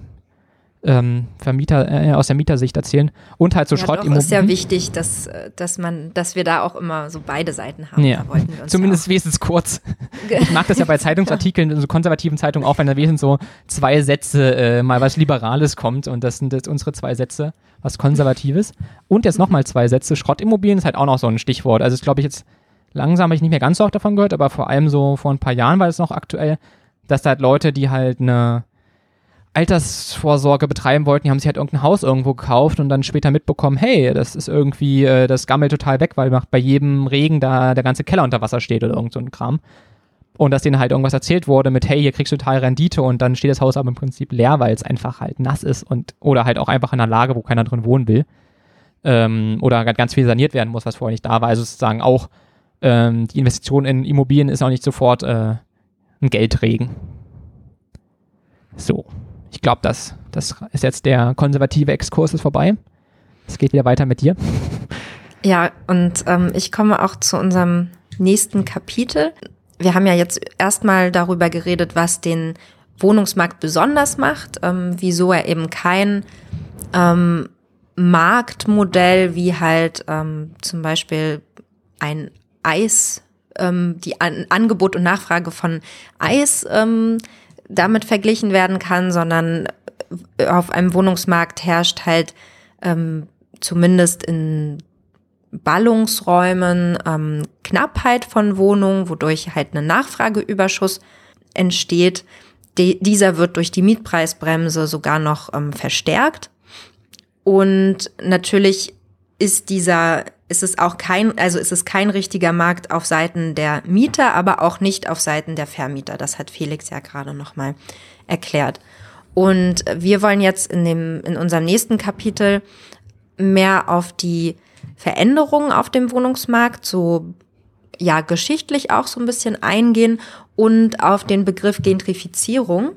ähm, Vermieter, äh, aus der Mietersicht erzählen und halt so ja, Schrottimmobilien. Es ist ja wichtig, dass, äh, dass man, dass wir da auch immer so beide Seiten haben. Ja. Zumindest wenigstens kurz. *laughs* ich mag das ja bei Zeitungsartikeln, in so konservativen Zeitungen auch, wenn da wenigstens so zwei Sätze äh, mal was Liberales kommt und das sind jetzt unsere zwei Sätze, was Konservatives. Und jetzt nochmal zwei Sätze. Schrottimmobilien ist halt auch noch so ein Stichwort. Also, glaube ich, jetzt langsam habe ich nicht mehr ganz so oft davon gehört, aber vor allem so vor ein paar Jahren war es noch aktuell dass da halt Leute, die halt eine Altersvorsorge betreiben wollten, die haben sich halt irgendein Haus irgendwo gekauft und dann später mitbekommen, hey, das ist irgendwie, äh, das gammelt total weg, weil bei jedem Regen da der ganze Keller unter Wasser steht oder irgend so ein Kram. und dass denen halt irgendwas erzählt wurde mit, hey, hier kriegst du total Rendite und dann steht das Haus aber im Prinzip leer, weil es einfach halt nass ist und oder halt auch einfach in einer Lage, wo keiner drin wohnen will. Ähm, oder ganz viel saniert werden muss, was vorher nicht da war. Also sozusagen auch ähm, die Investition in Immobilien ist auch nicht sofort äh, ein Geldregen. So, ich glaube, das, das ist jetzt der konservative Exkurs ist vorbei. Es geht wieder weiter mit dir. *laughs* Ja, und ähm, ich komme auch zu unserem nächsten Kapitel. Wir haben ja jetzt erstmal darüber geredet, was den Wohnungsmarkt besonders macht, ähm, wieso er eben kein ähm, Marktmodell wie halt ähm, zum Beispiel ein Eis, ähm, die An Angebot und Nachfrage von Eis ähm, damit verglichen werden kann, sondern auf einem Wohnungsmarkt herrscht halt ähm, zumindest in Ballungsräumen ähm, Knappheit von Wohnungen, wodurch halt ein Nachfrageüberschuss entsteht. De dieser wird durch die Mietpreisbremse sogar noch ähm, verstärkt. Und natürlich ist dieser, ist es auch kein, also ist es kein richtiger Markt auf Seiten der Mieter, aber auch nicht auf Seiten der Vermieter. Das hat Felix ja gerade nochmal erklärt. Und wir wollen jetzt in dem, in unserem nächsten Kapitel mehr auf die Veränderungen auf dem Wohnungsmarkt, so ja geschichtlich auch so ein bisschen eingehen und auf den Begriff Gentrifizierung.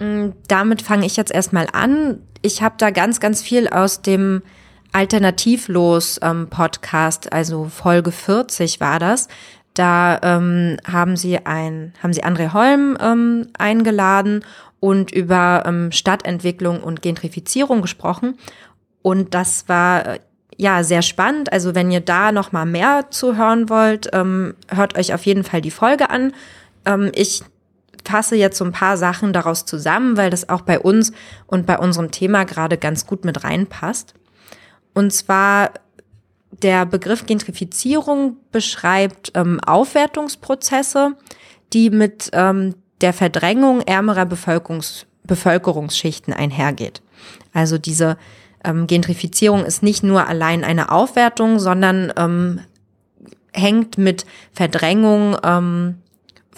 Mm, damit fange ich jetzt erstmal an. Ich habe da ganz, ganz viel aus dem Alternativlos ähm, Podcast, also Folge 40 war das. Da ähm, haben sie ein, haben sie André Holm ähm, eingeladen und über ähm, Stadtentwicklung und Gentrifizierung gesprochen. Und das war äh, ja sehr spannend. Also wenn ihr da noch mal mehr zu hören wollt, ähm, hört euch auf jeden Fall die Folge an. Ähm, ich fasse jetzt so ein paar Sachen daraus zusammen, weil das auch bei uns und bei unserem Thema gerade ganz gut mit reinpasst. Und zwar der Begriff Gentrifizierung beschreibt ähm, Aufwertungsprozesse, die mit ähm, der Verdrängung ärmerer Bevölkerungs Bevölkerungsschichten einhergeht. Also diese ähm, Gentrifizierung ist nicht nur allein eine Aufwertung, sondern ähm, hängt mit Verdrängung ähm,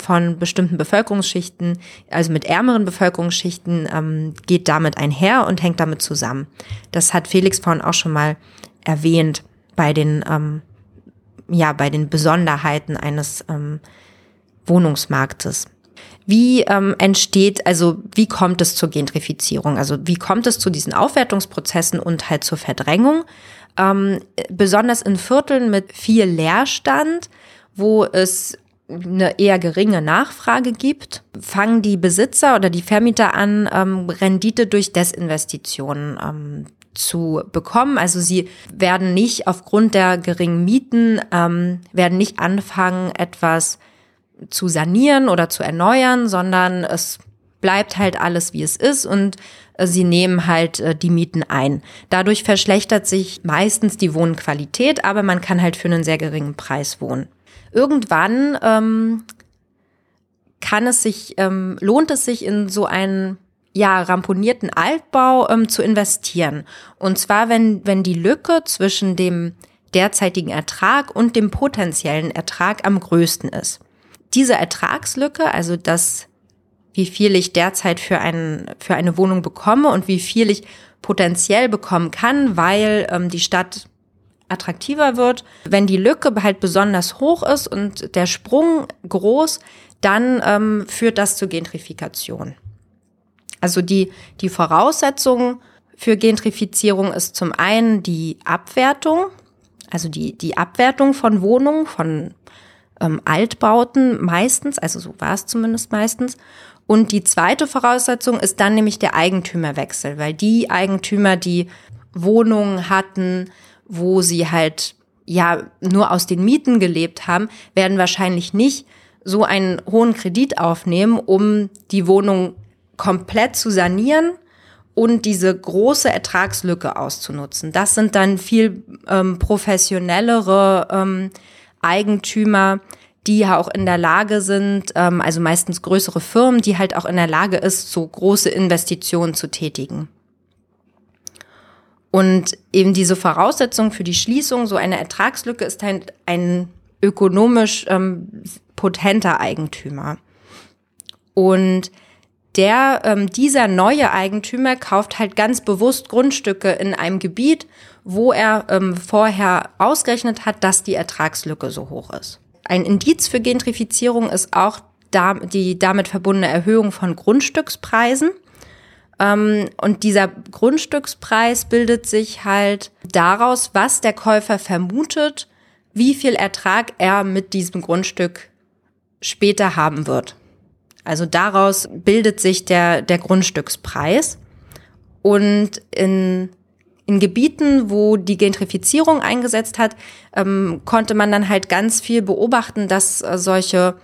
von bestimmten Bevölkerungsschichten, also mit ärmeren Bevölkerungsschichten, ähm, geht damit einher und hängt damit zusammen. Das hat Felix vorhin auch schon mal erwähnt bei den, ähm, ja, bei den Besonderheiten eines ähm, Wohnungsmarktes. Wie ähm, entsteht, also wie kommt es zur Gentrifizierung? Also wie kommt es zu diesen Aufwertungsprozessen und halt zur Verdrängung? Ähm, besonders in Vierteln mit viel Leerstand, wo es eine eher geringe Nachfrage gibt, fangen die Besitzer oder die Vermieter an, ähm, Rendite durch Desinvestitionen ähm, zu bekommen. Also sie werden nicht aufgrund der geringen Mieten, ähm, werden nicht anfangen, etwas zu sanieren oder zu erneuern, sondern es bleibt halt alles, wie es ist und äh, sie nehmen halt äh, die Mieten ein. Dadurch verschlechtert sich meistens die Wohnqualität, aber man kann halt für einen sehr geringen Preis wohnen. Irgendwann ähm, kann es sich, ähm, lohnt es sich in so einen ja, ramponierten Altbau ähm, zu investieren. Und zwar, wenn, wenn die Lücke zwischen dem derzeitigen Ertrag und dem potenziellen Ertrag am größten ist diese Ertragslücke, also das, wie viel ich derzeit für, ein, für eine Wohnung bekomme und wie viel ich potenziell bekommen kann, weil ähm, die Stadt attraktiver wird. Wenn die Lücke halt besonders hoch ist und der Sprung groß, dann ähm, führt das zur Gentrifikation. Also die, die Voraussetzung für Gentrifizierung ist zum einen die Abwertung, also die, die Abwertung von Wohnungen, von ähm, Altbauten meistens, also so war es zumindest meistens. Und die zweite Voraussetzung ist dann nämlich der Eigentümerwechsel, weil die Eigentümer, die Wohnungen hatten, wo sie halt ja nur aus den Mieten gelebt haben, werden wahrscheinlich nicht so einen hohen Kredit aufnehmen, um die Wohnung komplett zu sanieren und diese große Ertragslücke auszunutzen. Das sind dann viel ähm, professionellere ähm, Eigentümer, die ja auch in der Lage sind, ähm, also meistens größere Firmen, die halt auch in der Lage ist, so große Investitionen zu tätigen. Und eben diese Voraussetzung für die Schließung, so eine Ertragslücke, ist halt ein ökonomisch ähm, potenter Eigentümer. Und der, ähm, dieser neue Eigentümer kauft halt ganz bewusst Grundstücke in einem Gebiet, wo er ähm, vorher ausgerechnet hat, dass die Ertragslücke so hoch ist. Ein Indiz für Gentrifizierung ist auch da, die damit verbundene Erhöhung von Grundstückspreisen. Ähm, und dieser Grundstückspreis bildet sich halt daraus, was der Käufer vermutet, wie viel Ertrag er mit diesem Grundstück später haben wird. Also daraus bildet sich der, der Grundstückspreis. Und in, in Gebieten, wo die Gentrifizierung eingesetzt hat, ähm, konnte man dann halt ganz viel beobachten, dass äh, solche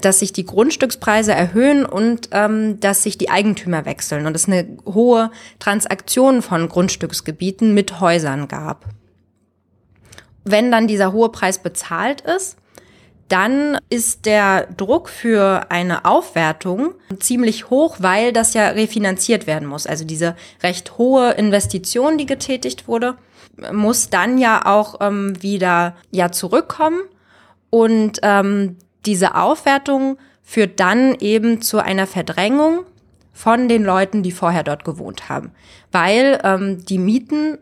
dass sich die Grundstückspreise erhöhen und ähm, dass sich die Eigentümer wechseln und es eine hohe Transaktion von Grundstücksgebieten mit Häusern gab. Wenn dann dieser hohe Preis bezahlt ist, dann ist der Druck für eine Aufwertung ziemlich hoch, weil das ja refinanziert werden muss. Also diese recht hohe Investition, die getätigt wurde, muss dann ja auch ähm, wieder ja zurückkommen. Und ähm, diese Aufwertung führt dann eben zu einer Verdrängung von den Leuten, die vorher dort gewohnt haben, weil ähm, die Mieten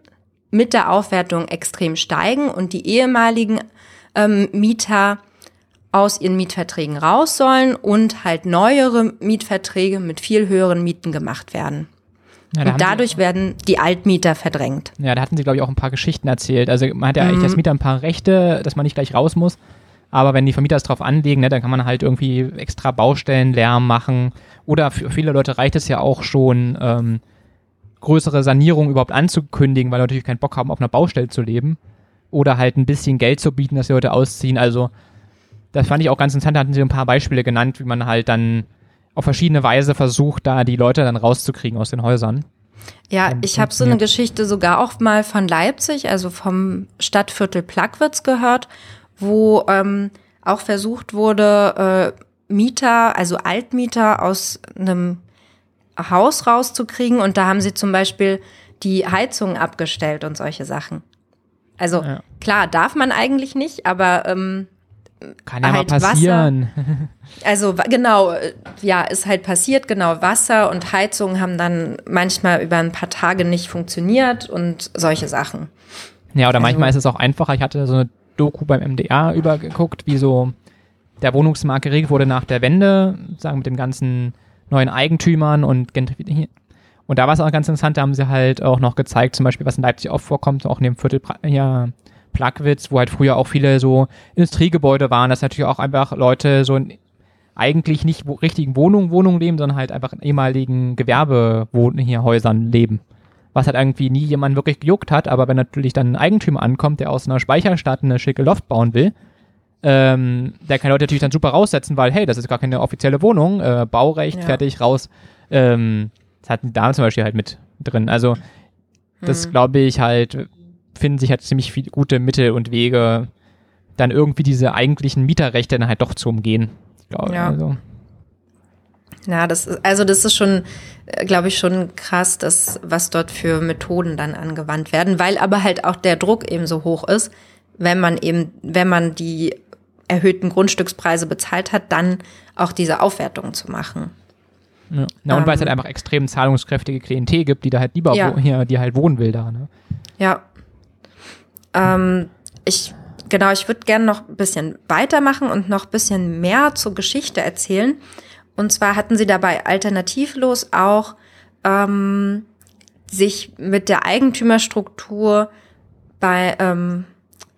mit der Aufwertung extrem steigen und die ehemaligen ähm, Mieter aus ihren Mietverträgen raus sollen und halt neuere Mietverträge mit viel höheren Mieten gemacht werden. Ja, da und dadurch werden die Altmieter verdrängt. Ja, da hatten sie, glaube ich, auch ein paar Geschichten erzählt. Also man hat ja mhm. eigentlich als Mieter ein paar Rechte, dass man nicht gleich raus muss. Aber wenn die Vermieter es drauf anlegen, ne, dann kann man halt irgendwie extra Baustellenlärm machen. Oder für viele Leute reicht es ja auch schon, ähm, größere Sanierungen überhaupt anzukündigen, weil Leute natürlich keinen Bock haben, auf einer Baustelle zu leben. Oder halt ein bisschen Geld zu bieten, dass die Leute ausziehen. Also das fand ich auch ganz interessant, da hatten sie ein paar Beispiele genannt, wie man halt dann auf verschiedene Weise versucht, da die Leute dann rauszukriegen aus den Häusern. Ja, ich habe so eine Geschichte sogar auch mal von Leipzig, also vom Stadtviertel Plagwitz gehört, wo ähm, auch versucht wurde, äh, Mieter, also Altmieter aus einem Haus rauszukriegen und da haben sie zum Beispiel die Heizung abgestellt und solche Sachen. Also ja. klar, darf man eigentlich nicht, aber ähm, kann ja halt mal passieren. Wasser. *laughs* Also genau, ja, ist halt passiert, genau. Wasser und Heizung haben dann manchmal über ein paar Tage nicht funktioniert und solche Sachen. Ja, oder also, manchmal ist es auch einfacher. Ich hatte so eine Doku beim MDR übergeguckt, wie so der Wohnungsmarkt geregelt wurde nach der Wende, sagen mit den ganzen neuen Eigentümern und und da war es auch ganz interessant, da haben sie halt auch noch gezeigt, zum Beispiel, was in Leipzig oft vorkommt, auch in dem Viertel, ja, Plagwitz, wo halt früher auch viele so Industriegebäude waren, dass natürlich auch einfach Leute so in eigentlich nicht richtigen Wohnungen, Wohnungen leben, sondern halt einfach in ehemaligen Gewerbewohnen hier Häusern leben. Was halt irgendwie nie jemand wirklich gejuckt hat, aber wenn natürlich dann ein Eigentümer ankommt, der aus einer Speicherstadt eine schicke Loft bauen will, ähm, der kann Leute natürlich dann super raussetzen, weil, hey, das ist gar keine offizielle Wohnung, äh, Baurecht, ja. fertig, raus. Ähm, das hatten da zum Beispiel halt mit drin. Also, das hm. glaube ich halt, finden sich halt ziemlich viele gute Mittel und Wege, dann irgendwie diese eigentlichen Mieterrechte dann halt doch zu umgehen. Glaube, ja. Also. Ja, das ist, also das ist schon, äh, glaube ich, schon krass, dass, was dort für Methoden dann angewandt werden, weil aber halt auch der Druck eben so hoch ist, wenn man eben, wenn man die erhöhten Grundstückspreise bezahlt hat, dann auch diese Aufwertung zu machen. Ja, ja und ähm, weil es halt einfach extrem zahlungskräftige Klientel gibt, die da halt lieber ja. hier, die halt wohnen will da. Ne? Ja, ähm, ich, genau, ich würde gerne noch ein bisschen weitermachen und noch ein bisschen mehr zur Geschichte erzählen. Und zwar hatten sie dabei alternativlos auch ähm, sich mit der Eigentümerstruktur bei ähm,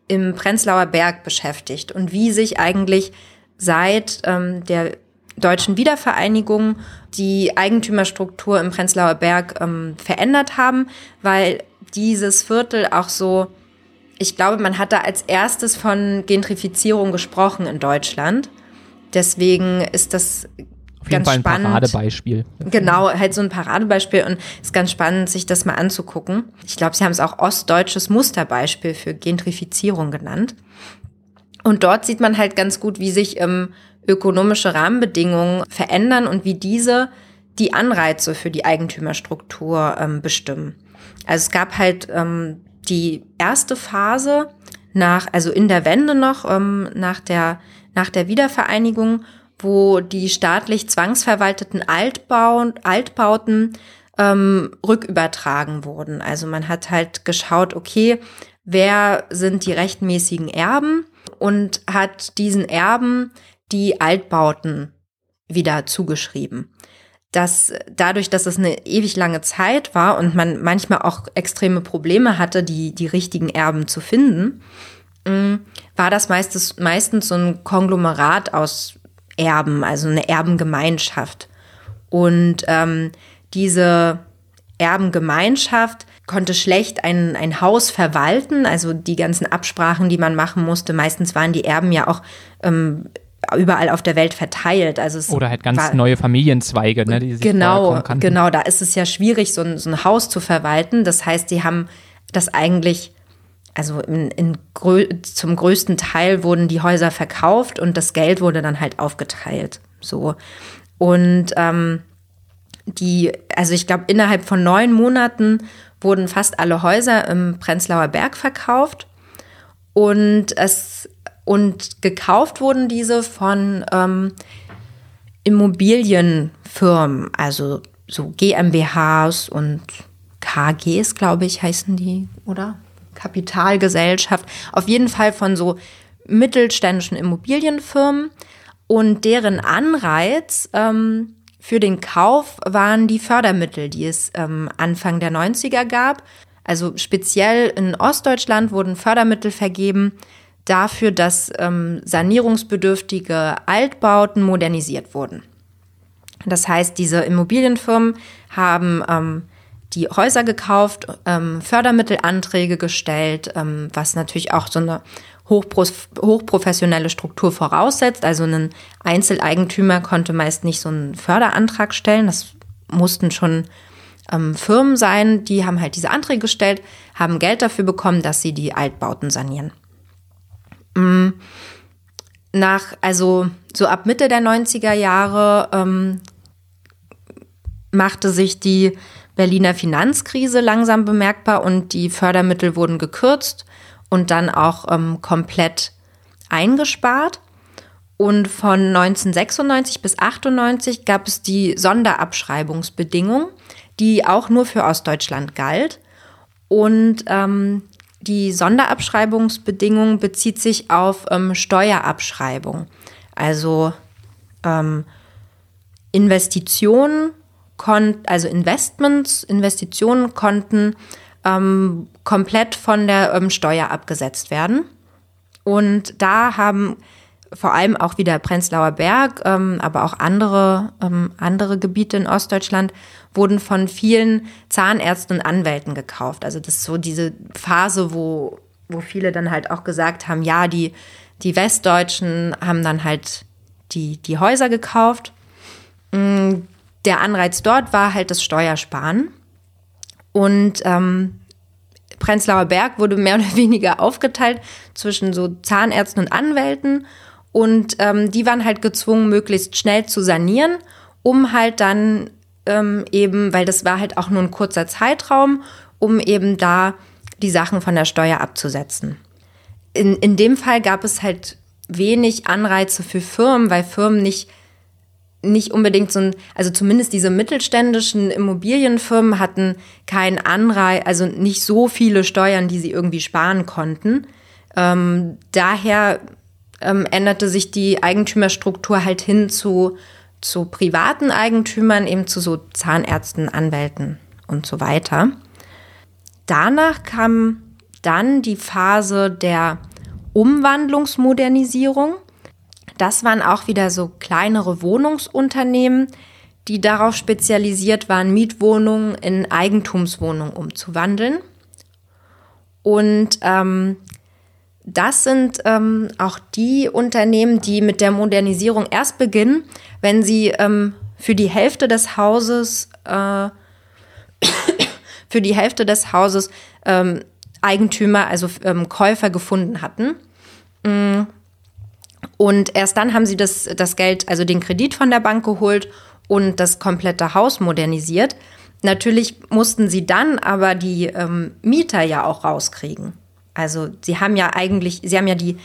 im Prenzlauer Berg beschäftigt und wie sich eigentlich seit ähm, der deutschen Wiedervereinigung die Eigentümerstruktur im Prenzlauer Berg ähm, verändert haben, weil dieses Viertel auch so ich glaube, man hat da als erstes von Gentrifizierung gesprochen in Deutschland. Deswegen ist das Auf ganz jeden Fall ein Paradebeispiel. Genau, halt so ein Paradebeispiel und ist ganz spannend, sich das mal anzugucken. Ich glaube, sie haben es auch ostdeutsches Musterbeispiel für Gentrifizierung genannt. Und dort sieht man halt ganz gut, wie sich ähm, ökonomische Rahmenbedingungen verändern und wie diese die Anreize für die Eigentümerstruktur ähm, bestimmen. Also es gab halt ähm, die erste Phase nach, also in der Wende noch, ähm, nach der nach der Wiedervereinigung, wo die staatlich zwangsverwalteten Altbau Altbauten ähm, rückübertragen wurden. Also man hat halt geschaut, okay, wer sind die rechtmäßigen Erben und hat diesen Erben die Altbauten wieder zugeschrieben. Dass dadurch, dass es eine ewig lange Zeit war und man manchmal auch extreme Probleme hatte, die, die richtigen Erben zu finden, mm, war das meistens, meistens so ein Konglomerat aus Erben, also eine Erbengemeinschaft. Und ähm, diese Erbengemeinschaft konnte schlecht ein, ein Haus verwalten, also die ganzen Absprachen, die man machen musste. Meistens waren die Erben ja auch ähm, überall auf der Welt verteilt. Also Oder halt ganz war, neue Familienzweige, ne, die sich Genau, genau, da ist es ja schwierig, so ein, so ein Haus zu verwalten. Das heißt, die haben das eigentlich also in, in, zum größten Teil wurden die Häuser verkauft und das Geld wurde dann halt aufgeteilt. So. Und ähm, die, also ich glaube, innerhalb von neun Monaten wurden fast alle Häuser im Prenzlauer Berg verkauft. Und es und gekauft wurden diese von ähm, Immobilienfirmen, also so GmbHs und KGs, glaube ich, heißen die, oder? Kapitalgesellschaft. Auf jeden Fall von so mittelständischen Immobilienfirmen. Und deren Anreiz ähm, für den Kauf waren die Fördermittel, die es ähm, Anfang der 90er gab. Also speziell in Ostdeutschland wurden Fördermittel vergeben dafür, dass ähm, sanierungsbedürftige Altbauten modernisiert wurden. Das heißt, diese Immobilienfirmen haben ähm, die Häuser gekauft, ähm, Fördermittelanträge gestellt, ähm, was natürlich auch so eine hochprofessionelle Struktur voraussetzt. Also ein Einzeleigentümer konnte meist nicht so einen Förderantrag stellen. Das mussten schon ähm, Firmen sein, die haben halt diese Anträge gestellt, haben Geld dafür bekommen, dass sie die Altbauten sanieren. Mm, nach, also so ab Mitte der 90er Jahre ähm, machte sich die Berliner Finanzkrise langsam bemerkbar und die Fördermittel wurden gekürzt und dann auch ähm, komplett eingespart. Und von 1996 bis 98 gab es die Sonderabschreibungsbedingung, die auch nur für Ostdeutschland galt. Und ähm, die Sonderabschreibungsbedingung bezieht sich auf ähm, Steuerabschreibung. Also ähm, Investitionen, also Investments, Investitionen konnten ähm, komplett von der ähm, Steuer abgesetzt werden. Und da haben vor allem auch wieder Prenzlauer Berg, ähm, aber auch andere, ähm, andere Gebiete in Ostdeutschland wurden von vielen Zahnärzten und Anwälten gekauft. Also das ist so diese Phase, wo, wo viele dann halt auch gesagt haben, ja, die, die Westdeutschen haben dann halt die, die Häuser gekauft. Der Anreiz dort war halt das Steuersparen. Und ähm, Prenzlauer Berg wurde mehr oder *laughs* weniger aufgeteilt zwischen so Zahnärzten und Anwälten. Und ähm, die waren halt gezwungen, möglichst schnell zu sanieren, um halt dann ähm, eben, weil das war halt auch nur ein kurzer Zeitraum, um eben da die Sachen von der Steuer abzusetzen. In, in dem Fall gab es halt wenig Anreize für Firmen, weil Firmen nicht nicht unbedingt so ein, also zumindest diese mittelständischen Immobilienfirmen hatten keinen Anreiz, also nicht so viele Steuern, die sie irgendwie sparen konnten. Ähm, daher ähm, änderte sich die Eigentümerstruktur halt hin zu, zu privaten Eigentümern, eben zu so Zahnärzten, Anwälten und so weiter. Danach kam dann die Phase der Umwandlungsmodernisierung. Das waren auch wieder so kleinere Wohnungsunternehmen, die darauf spezialisiert waren, Mietwohnungen in Eigentumswohnungen umzuwandeln. Und ähm, das sind ähm, auch die Unternehmen, die mit der Modernisierung erst beginnen, wenn sie ähm, für die Hälfte des Hauses äh, *coughs* für die Hälfte des Hauses ähm, Eigentümer, also ähm, Käufer gefunden hatten. Mm. Und erst dann haben sie das, das Geld, also den Kredit von der Bank geholt und das komplette Haus modernisiert. Natürlich mussten sie dann aber die ähm, Mieter ja auch rauskriegen. Also sie haben ja eigentlich, sie haben ja die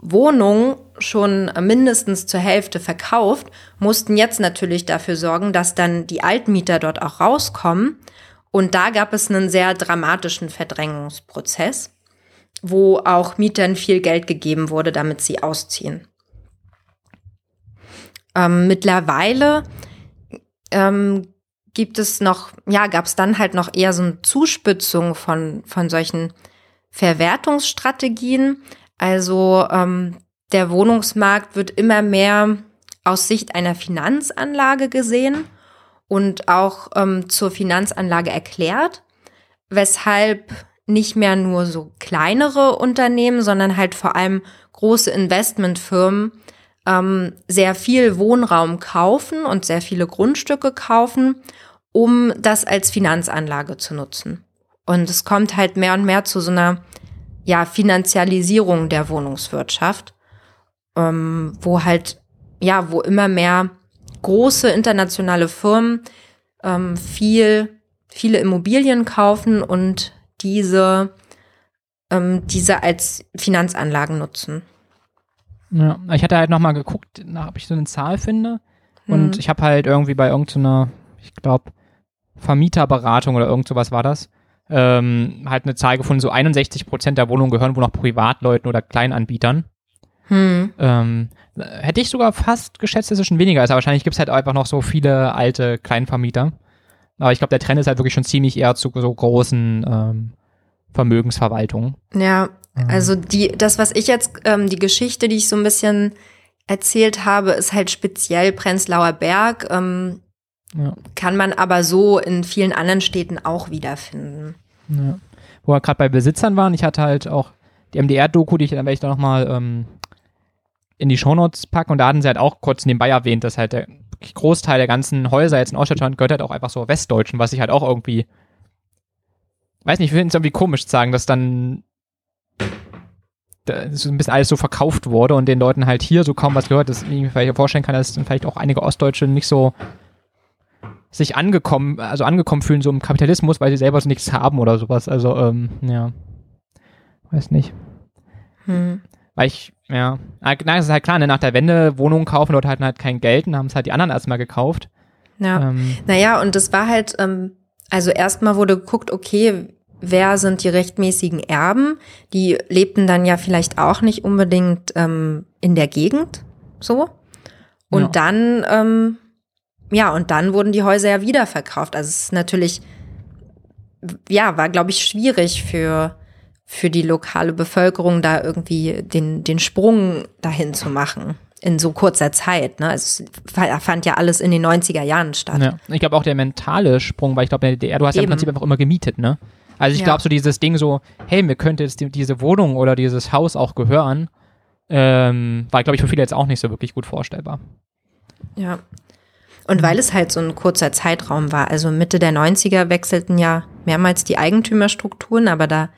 Wohnungen schon mindestens zur Hälfte verkauft, mussten jetzt natürlich dafür sorgen, dass dann die Altmieter dort auch rauskommen. Und da gab es einen sehr dramatischen Verdrängungsprozess, wo auch Mietern viel Geld gegeben wurde, damit sie ausziehen. Ähm, mittlerweile ähm, gibt es noch, ja, gab es dann halt noch eher so eine Zuspitzung von, von solchen Verwertungsstrategien. Also ähm, der Wohnungsmarkt wird immer mehr aus Sicht einer Finanzanlage gesehen und auch ähm, zur Finanzanlage erklärt, weshalb nicht mehr nur so kleinere Unternehmen, sondern halt vor allem große Investmentfirmen ähm, sehr viel Wohnraum kaufen und sehr viele Grundstücke kaufen, um das als Finanzanlage zu nutzen. Und es kommt halt mehr und mehr zu so einer ja, Finanzialisierung der Wohnungswirtschaft, ähm, wo halt, ja, wo immer mehr große internationale Firmen ähm, viel, viele Immobilien kaufen und diese, ähm, diese als Finanzanlagen nutzen. Ja, ich hatte halt nochmal geguckt, ob ich so eine Zahl finde. Und hm. ich habe halt irgendwie bei irgendeiner, ich glaube, Vermieterberatung oder irgend sowas war das, ähm, halt eine Zahl gefunden, so 61 Prozent der Wohnungen gehören wohl noch Privatleuten oder Kleinanbietern. Hm. Ähm, hätte ich sogar fast geschätzt, dass es schon weniger ist, aber wahrscheinlich gibt es halt einfach noch so viele alte Kleinvermieter. Aber ich glaube, der Trend ist halt wirklich schon ziemlich eher zu so großen ähm, Vermögensverwaltungen. Ja, mhm. also die, das, was ich jetzt, ähm, die Geschichte, die ich so ein bisschen erzählt habe, ist halt speziell Prenzlauer Berg. Ähm, ja. Kann man aber so in vielen anderen Städten auch wiederfinden. Ja. Wo wir gerade bei Besitzern waren, ich hatte halt auch die MDR-Doku, die ich dann werde ich da nochmal ähm, in die Shownotes packen und da hatten sie halt auch kurz nebenbei erwähnt, dass halt der Großteil der ganzen Häuser jetzt in Ostdeutschland gehört halt auch einfach so Westdeutschen, was ich halt auch irgendwie, weiß nicht, ich finde es irgendwie komisch zu sagen, dass dann das ein bisschen alles so verkauft wurde und den Leuten halt hier so kaum was gehört, dass ich mir vielleicht vorstellen kann, dass vielleicht auch einige Ostdeutsche nicht so sich angekommen, also angekommen fühlen so im Kapitalismus, weil sie selber so nichts haben oder sowas. Also, ähm, ja. Weiß nicht. Hm. Weil ich, ja, na, das ist halt klar, ne, nach der Wende Wohnungen kaufen, dort hatten halt kein Geld und haben es halt die anderen erstmal gekauft. Ja. Ähm, naja, und das war halt, ähm, also erstmal wurde geguckt, okay, wer sind die rechtmäßigen Erben? Die lebten dann ja vielleicht auch nicht unbedingt ähm, in der Gegend, so. Und ja. dann ähm, ja, und dann wurden die Häuser ja wieder verkauft. Also es ist natürlich, ja, war, glaube ich, schwierig für, für die lokale Bevölkerung, da irgendwie den, den Sprung dahin zu machen. In so kurzer Zeit. Ne? Also es fand ja alles in den 90er Jahren statt. Ja. Ich glaube auch der mentale Sprung, weil ich glaube, du hast Eben. ja im Prinzip einfach immer gemietet, ne? Also ich ja. glaube so dieses Ding so, hey, mir könnte jetzt die, diese Wohnung oder dieses Haus auch gehören, ähm, war, glaube ich, für viele jetzt auch nicht so wirklich gut vorstellbar. Ja, und weil es halt so ein kurzer Zeitraum war, also Mitte der 90er wechselten ja mehrmals die Eigentümerstrukturen, aber da,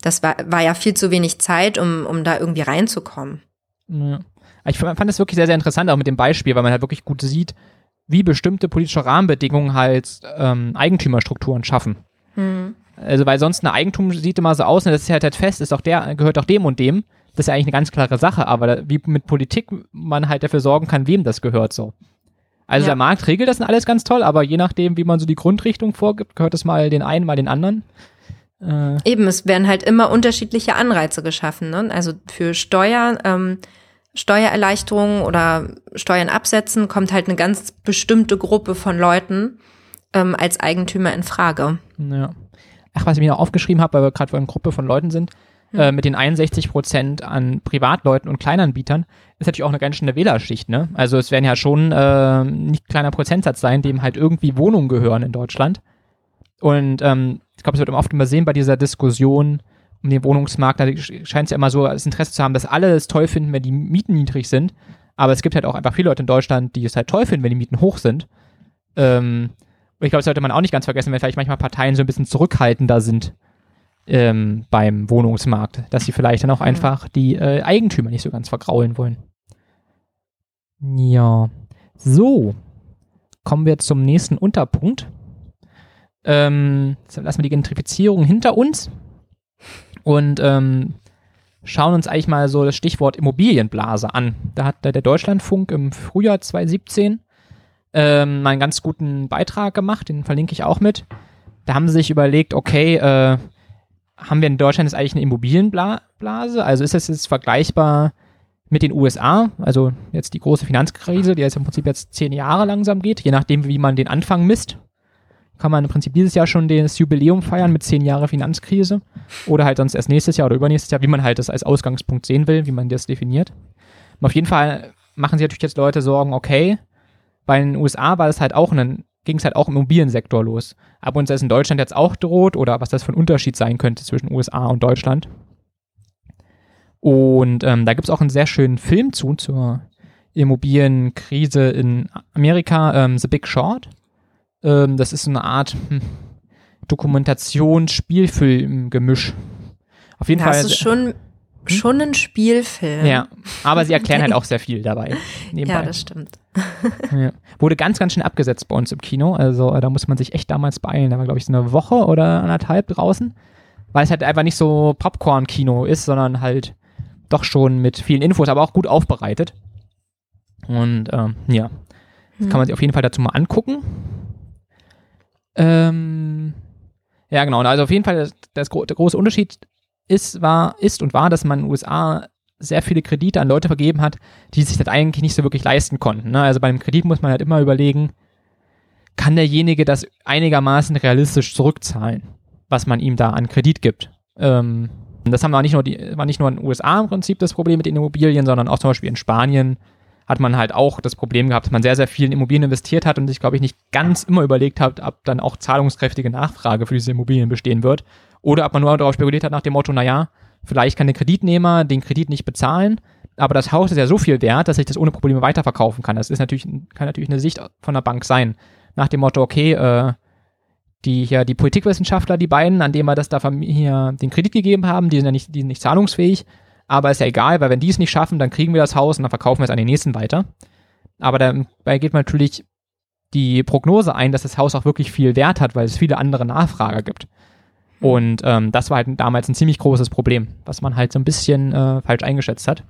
das war, war ja viel zu wenig Zeit, um, um da irgendwie reinzukommen. Ja. Ich fand das wirklich sehr, sehr interessant, auch mit dem Beispiel, weil man halt wirklich gut sieht, wie bestimmte politische Rahmenbedingungen halt ähm, Eigentümerstrukturen schaffen. Mhm. Also, weil sonst ein Eigentum sieht immer so aus, und das ist halt, halt fest, ist auch der, gehört auch dem und dem. Das ist ja eigentlich eine ganz klare Sache, aber wie mit Politik man halt dafür sorgen kann, wem das gehört so. Also ja. der Markt regelt das alles ganz toll, aber je nachdem, wie man so die Grundrichtung vorgibt, gehört es mal den einen, mal den anderen. Äh Eben, es werden halt immer unterschiedliche Anreize geschaffen. Ne? Also für Steuern, ähm, Steuererleichterungen oder Steuern absetzen kommt halt eine ganz bestimmte Gruppe von Leuten ähm, als Eigentümer in Frage. Ja. Ach, was ich mir noch aufgeschrieben habe, weil wir gerade bei einer Gruppe von Leuten sind, hm. äh, mit den 61 Prozent an Privatleuten und Kleinanbietern, ist natürlich auch eine ganz schöne Wählerschicht, ne? Also es werden ja schon äh, nicht kleiner Prozentsatz sein, dem halt irgendwie Wohnungen gehören in Deutschland. Und ähm, ich glaube, es wird oft immer sehen bei dieser Diskussion um den Wohnungsmarkt, da scheint es ja immer so das Interesse zu haben, dass alle es toll finden, wenn die Mieten niedrig sind. Aber es gibt halt auch einfach viele Leute in Deutschland, die es halt toll finden, wenn die Mieten hoch sind. Ähm, und ich glaube, das sollte man auch nicht ganz vergessen, wenn vielleicht manchmal Parteien so ein bisschen zurückhaltender sind ähm, beim Wohnungsmarkt, dass sie vielleicht dann auch einfach die äh, Eigentümer nicht so ganz vergraulen wollen. Ja, so, kommen wir zum nächsten Unterpunkt. Ähm, lassen wir die Gentrifizierung hinter uns und ähm, schauen uns eigentlich mal so das Stichwort Immobilienblase an. Da hat der Deutschlandfunk im Frühjahr 2017 ähm, mal einen ganz guten Beitrag gemacht, den verlinke ich auch mit. Da haben sie sich überlegt, okay, äh, haben wir in Deutschland jetzt eigentlich eine Immobilienblase? Also ist das jetzt vergleichbar mit den USA? Also jetzt die große Finanzkrise, die jetzt im Prinzip jetzt zehn Jahre langsam geht, je nachdem, wie man den Anfang misst. Kann man im Prinzip dieses Jahr schon das Jubiläum feiern mit zehn Jahre Finanzkrise oder halt sonst erst nächstes Jahr oder übernächstes Jahr, wie man halt das als Ausgangspunkt sehen will, wie man das definiert. Aber auf jeden Fall machen sich natürlich jetzt Leute Sorgen, okay, bei den USA war das halt auch ein ging es halt auch im Immobiliensektor los. Ob uns das in Deutschland jetzt auch droht oder was das für ein Unterschied sein könnte zwischen USA und Deutschland. Und ähm, da gibt es auch einen sehr schönen Film zu, zur Immobilienkrise in Amerika, ähm, The Big Short. Ähm, das ist so eine Art hm, Dokumentations-Spielfilm-Gemisch. Auf jeden das Fall. Das ist schon, hm? schon ein Spielfilm. Ja, aber sie erklären halt *laughs* auch sehr viel dabei. Nebenbei. Ja, das stimmt. *laughs* ja. Wurde ganz, ganz schön abgesetzt bei uns im Kino. Also äh, da muss man sich echt damals beeilen. Da war, glaube ich, so eine Woche oder anderthalb draußen. Weil es halt einfach nicht so Popcorn-Kino ist, sondern halt doch schon mit vielen Infos, aber auch gut aufbereitet. Und ähm, ja, das hm. kann man sich auf jeden Fall dazu mal angucken. Ähm, ja, genau. Also auf jeden Fall, das, das, der große Unterschied ist, war, ist und war, dass man in den USA sehr viele Kredite an Leute vergeben hat, die sich das eigentlich nicht so wirklich leisten konnten. Ne? Also bei einem Kredit muss man halt immer überlegen, kann derjenige das einigermaßen realistisch zurückzahlen, was man ihm da an Kredit gibt. Ähm, das haben wir nicht nur die, war nicht nur in den USA im Prinzip das Problem mit den Immobilien, sondern auch zum Beispiel in Spanien hat man halt auch das Problem gehabt, dass man sehr, sehr viel in Immobilien investiert hat und sich, glaube ich, nicht ganz immer überlegt hat, ob dann auch zahlungskräftige Nachfrage für diese Immobilien bestehen wird. Oder ob man nur darauf spekuliert hat nach dem Motto, naja, Vielleicht kann der Kreditnehmer den Kredit nicht bezahlen, aber das Haus ist ja so viel wert, dass ich das ohne Probleme weiterverkaufen kann. Das ist natürlich, kann natürlich eine Sicht von der Bank sein. Nach dem Motto, okay, äh, die hier, die Politikwissenschaftler, die beiden, an denen wir das da hier den Kredit gegeben haben, die sind ja nicht, die sind nicht zahlungsfähig, aber ist ja egal, weil wenn die es nicht schaffen, dann kriegen wir das Haus und dann verkaufen wir es an den nächsten weiter. Aber dabei geht man natürlich die Prognose ein, dass das Haus auch wirklich viel Wert hat, weil es viele andere Nachfrager gibt. Und ähm, das war halt damals ein ziemlich großes Problem, was man halt so ein bisschen äh, falsch eingeschätzt hat.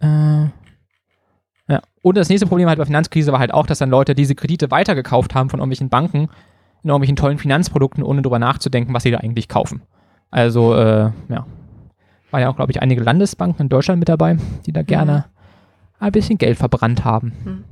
Äh, ja. Und das nächste Problem halt bei Finanzkrise war halt auch, dass dann Leute diese Kredite weitergekauft haben von irgendwelchen Banken in irgendwelchen tollen Finanzprodukten, ohne darüber nachzudenken, was sie da eigentlich kaufen. Also, äh, ja. War ja auch, glaube ich, einige Landesbanken in Deutschland mit dabei, die da gerne mhm. ein bisschen Geld verbrannt haben. Mhm.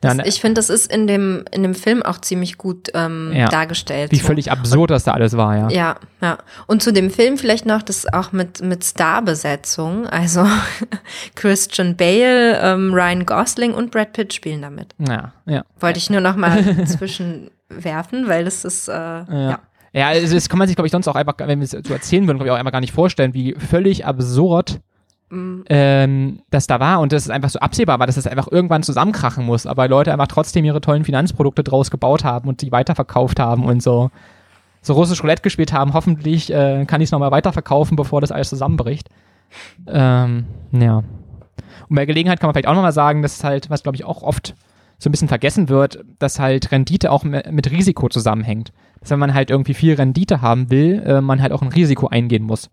Das, ich finde, das ist in dem, in dem Film auch ziemlich gut ähm, ja. dargestellt. Wie so. völlig absurd das da alles war, ja. Ja, ja. Und zu dem Film vielleicht noch das auch mit, mit Starbesetzung. Also *laughs* Christian Bale, ähm, Ryan Gosling und Brad Pitt spielen damit. Ja, ja. Wollte ich nur noch mal *laughs* zwischenwerfen, weil das ist, äh, ja. ja. Ja, also das kann man sich, glaube ich, sonst auch einfach, wenn wir es so erzählen würden, glaube ich, auch einfach gar nicht vorstellen, wie völlig absurd mhm. ähm, das da war und das ist einfach so absehbar war, dass es das einfach irgendwann zusammenkrachen muss, aber Leute einfach trotzdem ihre tollen Finanzprodukte draus gebaut haben und sie weiterverkauft haben und so so russisch Roulette gespielt haben. Hoffentlich äh, kann ich es nochmal weiterverkaufen, bevor das alles zusammenbricht. Ähm, ja. Und bei Gelegenheit kann man vielleicht auch nochmal sagen, dass halt, was glaube ich auch oft so ein bisschen vergessen wird, dass halt Rendite auch mit Risiko zusammenhängt. Dass wenn man halt irgendwie viel Rendite haben will, äh, man halt auch ein Risiko eingehen muss.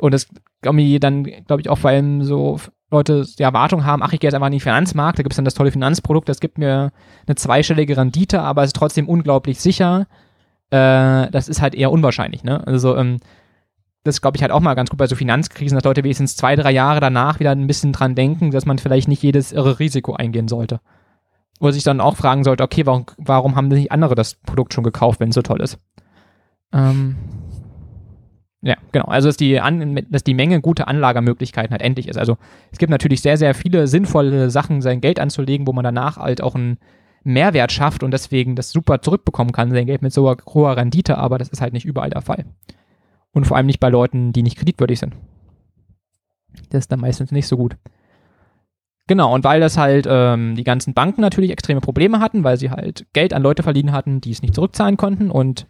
Und das irgendwie dann, glaube ich, auch vor allem so Leute die Erwartung haben, ach, ich gehe jetzt einfach in den Finanzmarkt, da gibt es dann das tolle Finanzprodukt, das gibt mir eine zweistellige Rendite, aber es ist trotzdem unglaublich sicher. Äh, das ist halt eher unwahrscheinlich, ne? Also, ähm, das glaube ich halt auch mal ganz gut bei so Finanzkrisen, dass Leute wenigstens zwei, drei Jahre danach wieder ein bisschen dran denken, dass man vielleicht nicht jedes irre Risiko eingehen sollte. Oder sich dann auch fragen sollte, okay, warum, warum haben denn nicht andere das Produkt schon gekauft, wenn es so toll ist? Ähm, ja, genau. Also dass die, An dass die Menge gute Anlagemöglichkeiten halt endlich ist. Also es gibt natürlich sehr, sehr viele sinnvolle Sachen, sein Geld anzulegen, wo man danach halt auch einen Mehrwert schafft und deswegen das super zurückbekommen kann, sein Geld mit so hoher Rendite, aber das ist halt nicht überall der Fall. Und vor allem nicht bei Leuten, die nicht kreditwürdig sind. Das ist dann meistens nicht so gut. Genau, und weil das halt ähm, die ganzen Banken natürlich extreme Probleme hatten, weil sie halt Geld an Leute verliehen hatten, die es nicht zurückzahlen konnten und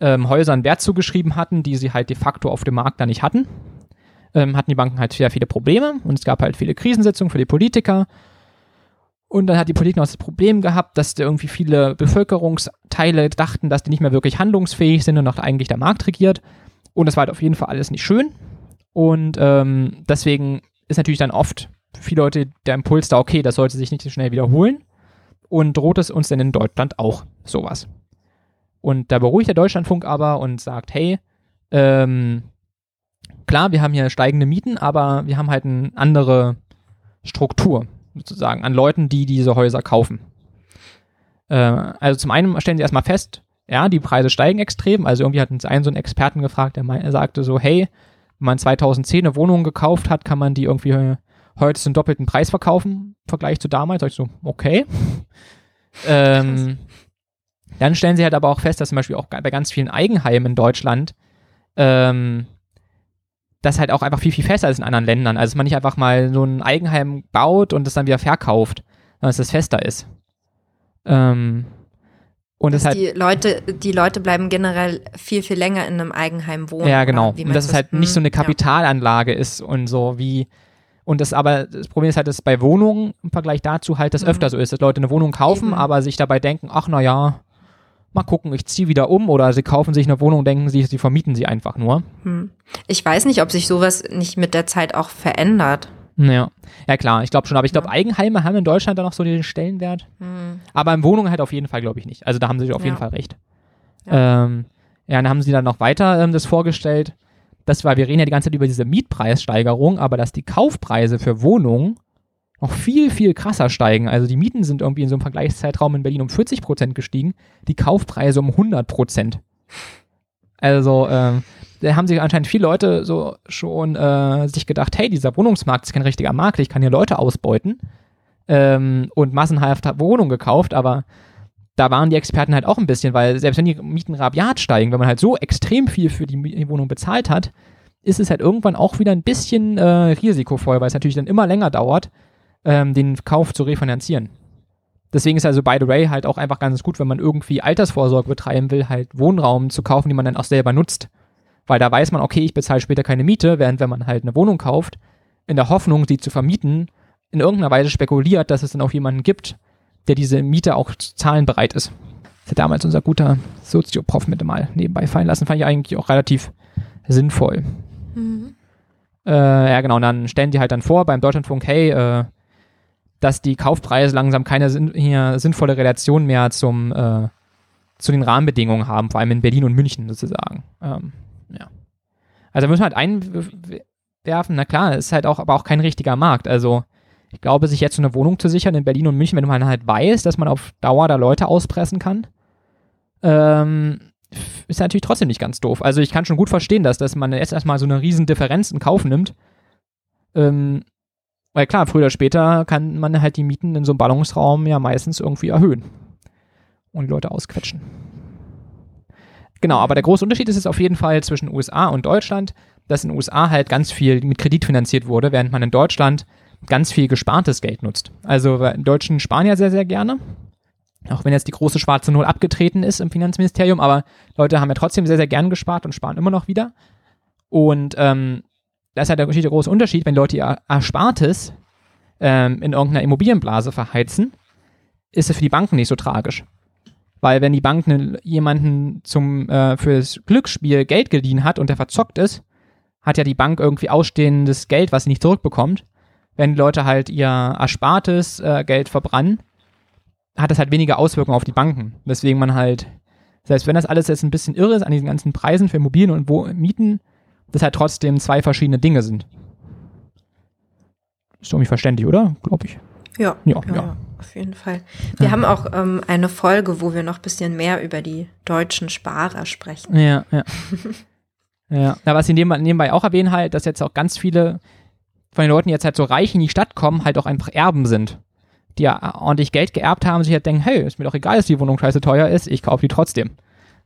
ähm, Häusern Wert zugeschrieben hatten, die sie halt de facto auf dem Markt da nicht hatten, ähm, hatten die Banken halt sehr viele Probleme und es gab halt viele Krisensitzungen für die Politiker. Und dann hat die Politik noch das Problem gehabt, dass da irgendwie viele Bevölkerungsteile dachten, dass die nicht mehr wirklich handlungsfähig sind und noch eigentlich der Markt regiert. Und das war halt auf jeden Fall alles nicht schön. Und ähm, deswegen ist natürlich dann oft viele Leute der Impuls da, okay, das sollte sich nicht so schnell wiederholen. Und droht es uns denn in Deutschland auch sowas? Und da beruhigt der Deutschlandfunk aber und sagt, hey, ähm, klar, wir haben hier steigende Mieten, aber wir haben halt eine andere Struktur sozusagen an Leuten, die diese Häuser kaufen. Äh, also zum einen stellen sie erstmal fest, ja, die Preise steigen extrem. Also irgendwie hat uns einen so einen Experten gefragt, der sagte so, hey, wenn man 2010 eine Wohnung gekauft hat, kann man die irgendwie heute zum doppelten Preis verkaufen im Vergleich zu damals. Da ich so, okay. *laughs* ähm, dann stellen sie halt aber auch fest, dass zum Beispiel auch bei ganz vielen Eigenheimen in Deutschland ähm, das halt auch einfach viel, viel fester ist in anderen Ländern. Also dass man nicht einfach mal so ein Eigenheim baut und es dann wieder verkauft, sondern dass es fester ist. Ähm, und dass die Leute, die Leute bleiben generell viel, viel länger in einem Eigenheim wohnen. Ja, genau. Und dass es halt nicht so eine Kapitalanlage ja. ist und so wie, und das aber, das Problem ist halt, dass bei Wohnungen im Vergleich dazu halt das mhm. öfter so ist, dass Leute eine Wohnung kaufen, Eben. aber sich dabei denken, ach na ja, mal gucken, ich ziehe wieder um oder sie kaufen sich eine Wohnung denken sie, sie vermieten sie einfach nur. Hm. Ich weiß nicht, ob sich sowas nicht mit der Zeit auch verändert. Ja, ja klar, ich glaube schon. Aber ich glaube, ja. Eigenheime haben in Deutschland dann noch so den Stellenwert. Mhm. Aber in Wohnungen halt auf jeden Fall, glaube ich, nicht. Also da haben sie auf ja. jeden Fall recht. Ja. Ähm, ja, dann haben sie dann noch weiter ähm, das vorgestellt. Das war, wir reden ja die ganze Zeit über diese Mietpreissteigerung, aber dass die Kaufpreise für Wohnungen noch viel, viel krasser steigen. Also die Mieten sind irgendwie in so einem Vergleichszeitraum in Berlin um 40 Prozent gestiegen, die Kaufpreise um 100 Prozent. Also ähm, da haben sich anscheinend viele Leute so schon äh, sich gedacht, hey, dieser Wohnungsmarkt ist kein richtiger Markt, ich kann hier Leute ausbeuten ähm, und massenhaft Wohnungen gekauft, aber da waren die Experten halt auch ein bisschen, weil selbst wenn die Mieten rabiat steigen, wenn man halt so extrem viel für die Wohnung bezahlt hat, ist es halt irgendwann auch wieder ein bisschen äh, risikovoll, weil es natürlich dann immer länger dauert, ähm, den Kauf zu refinanzieren. Deswegen ist also by the way halt auch einfach ganz gut, wenn man irgendwie Altersvorsorge betreiben will, halt Wohnraum zu kaufen, die man dann auch selber nutzt. Weil da weiß man, okay, ich bezahle später keine Miete, während wenn man halt eine Wohnung kauft, in der Hoffnung, sie zu vermieten, in irgendeiner Weise spekuliert, dass es dann auch jemanden gibt, der diese Miete auch zu zahlen bereit ist. Das hat damals unser guter Sozioprof mit mal nebenbei fallen lassen, fand ich eigentlich auch relativ sinnvoll. Mhm. Äh, ja, genau, und dann stellen die halt dann vor beim Deutschlandfunk, hey, äh, dass die Kaufpreise langsam keine sinn hier sinnvolle Relation mehr zum, äh, zu den Rahmenbedingungen haben, vor allem in Berlin und München sozusagen. Ähm, ja. Also da müssen wir halt einwerfen, na klar, ist halt auch, aber auch kein richtiger Markt. Also ich glaube, sich jetzt so eine Wohnung zu sichern in Berlin und München, wenn man halt weiß, dass man auf Dauer da Leute auspressen kann, ähm, ist natürlich trotzdem nicht ganz doof. Also ich kann schon gut verstehen, dass, dass man jetzt erstmal so eine riesen Differenz in Kauf nimmt. Ähm, weil klar, früher oder später kann man halt die Mieten in so einem Ballungsraum ja meistens irgendwie erhöhen und die Leute ausquetschen. Genau, aber der große Unterschied ist es auf jeden Fall zwischen USA und Deutschland, dass in den USA halt ganz viel mit Kredit finanziert wurde, während man in Deutschland ganz viel gespartes Geld nutzt. Also Deutschen sparen ja sehr, sehr gerne. Auch wenn jetzt die große schwarze Null abgetreten ist im Finanzministerium, aber Leute haben ja trotzdem sehr, sehr gern gespart und sparen immer noch wieder. Und ähm, das ist halt der, große Unterschied, wenn Leute ihr Erspartes ähm, in irgendeiner Immobilienblase verheizen, ist es für die Banken nicht so tragisch. Weil wenn die Bank jemanden zum äh, fürs Glücksspiel Geld geliehen hat und der verzockt ist, hat ja die Bank irgendwie ausstehendes Geld, was sie nicht zurückbekommt. Wenn Leute halt ihr erspartes äh, Geld verbrennen, hat das halt weniger Auswirkungen auf die Banken. Deswegen man halt, selbst wenn das alles jetzt ein bisschen irre ist an diesen ganzen Preisen für Immobilien und wo Mieten, das halt trotzdem zwei verschiedene Dinge sind. Ist doch nicht verständlich, oder? Glaube ich. Ja, ja, ja, ja. auf jeden Fall. Wir ja. haben auch ähm, eine Folge, wo wir noch ein bisschen mehr über die deutschen Sparer sprechen. Ja, ja. *laughs* ja, ja was sie nebenbei auch erwähnen halt, dass jetzt auch ganz viele von den Leuten, die jetzt halt so reich in die Stadt kommen, halt auch einfach Erben sind. Die ja ordentlich Geld geerbt haben, sich halt denken, hey, ist mir doch egal, dass die Wohnung scheiße teuer ist, ich kaufe die trotzdem.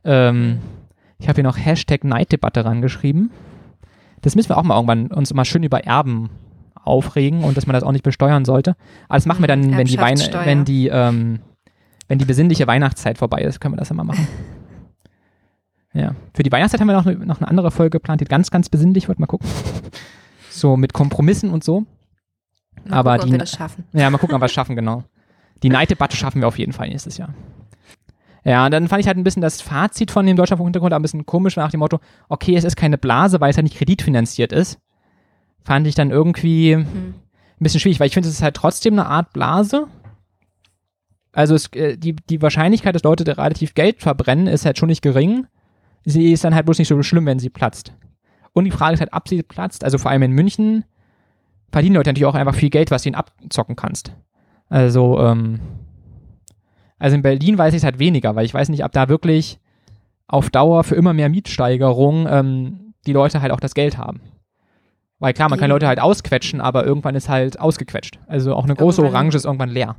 Ähm, ich habe hier noch Hashtag Neiddebatte rangeschrieben. Das müssen wir auch mal irgendwann uns mal schön über Erben aufregen und dass man das auch nicht besteuern sollte. Aber das machen wir dann, wenn die, Wein wenn die, ähm, wenn die besinnliche Weihnachtszeit vorbei ist, können wir das immer machen. *laughs* ja. Für die Weihnachtszeit haben wir noch, noch eine andere Folge geplant, die ganz, ganz besinnlich wird. Mal gucken. So mit Kompromissen und so. Mal Aber gucken, die, ob wir das schaffen. *laughs* Ja, mal gucken, ob wir es schaffen, genau. Die Neiddebatte schaffen wir auf jeden Fall nächstes Jahr. Ja, und dann fand ich halt ein bisschen das Fazit von dem Deutschlandfunk-Hintergrund ein bisschen komisch nach dem Motto, okay, es ist keine Blase, weil es halt nicht kreditfinanziert ist. Fand ich dann irgendwie hm. ein bisschen schwierig, weil ich finde, es ist halt trotzdem eine Art Blase. Also es, äh, die, die Wahrscheinlichkeit, dass Leute relativ Geld verbrennen, ist halt schon nicht gering. Sie ist dann halt bloß nicht so schlimm, wenn sie platzt. Und die Frage ist halt, ob sie platzt, also vor allem in München, verdienen Leute natürlich auch einfach viel Geld, was du ihnen abzocken kannst. Also, ähm, also in Berlin weiß ich es halt weniger, weil ich weiß nicht, ob da wirklich auf Dauer für immer mehr Mietsteigerung ähm, die Leute halt auch das Geld haben. Weil klar, man kann Leute halt ausquetschen, aber irgendwann ist halt ausgequetscht. Also auch eine große irgendwann, Orange ist irgendwann leer.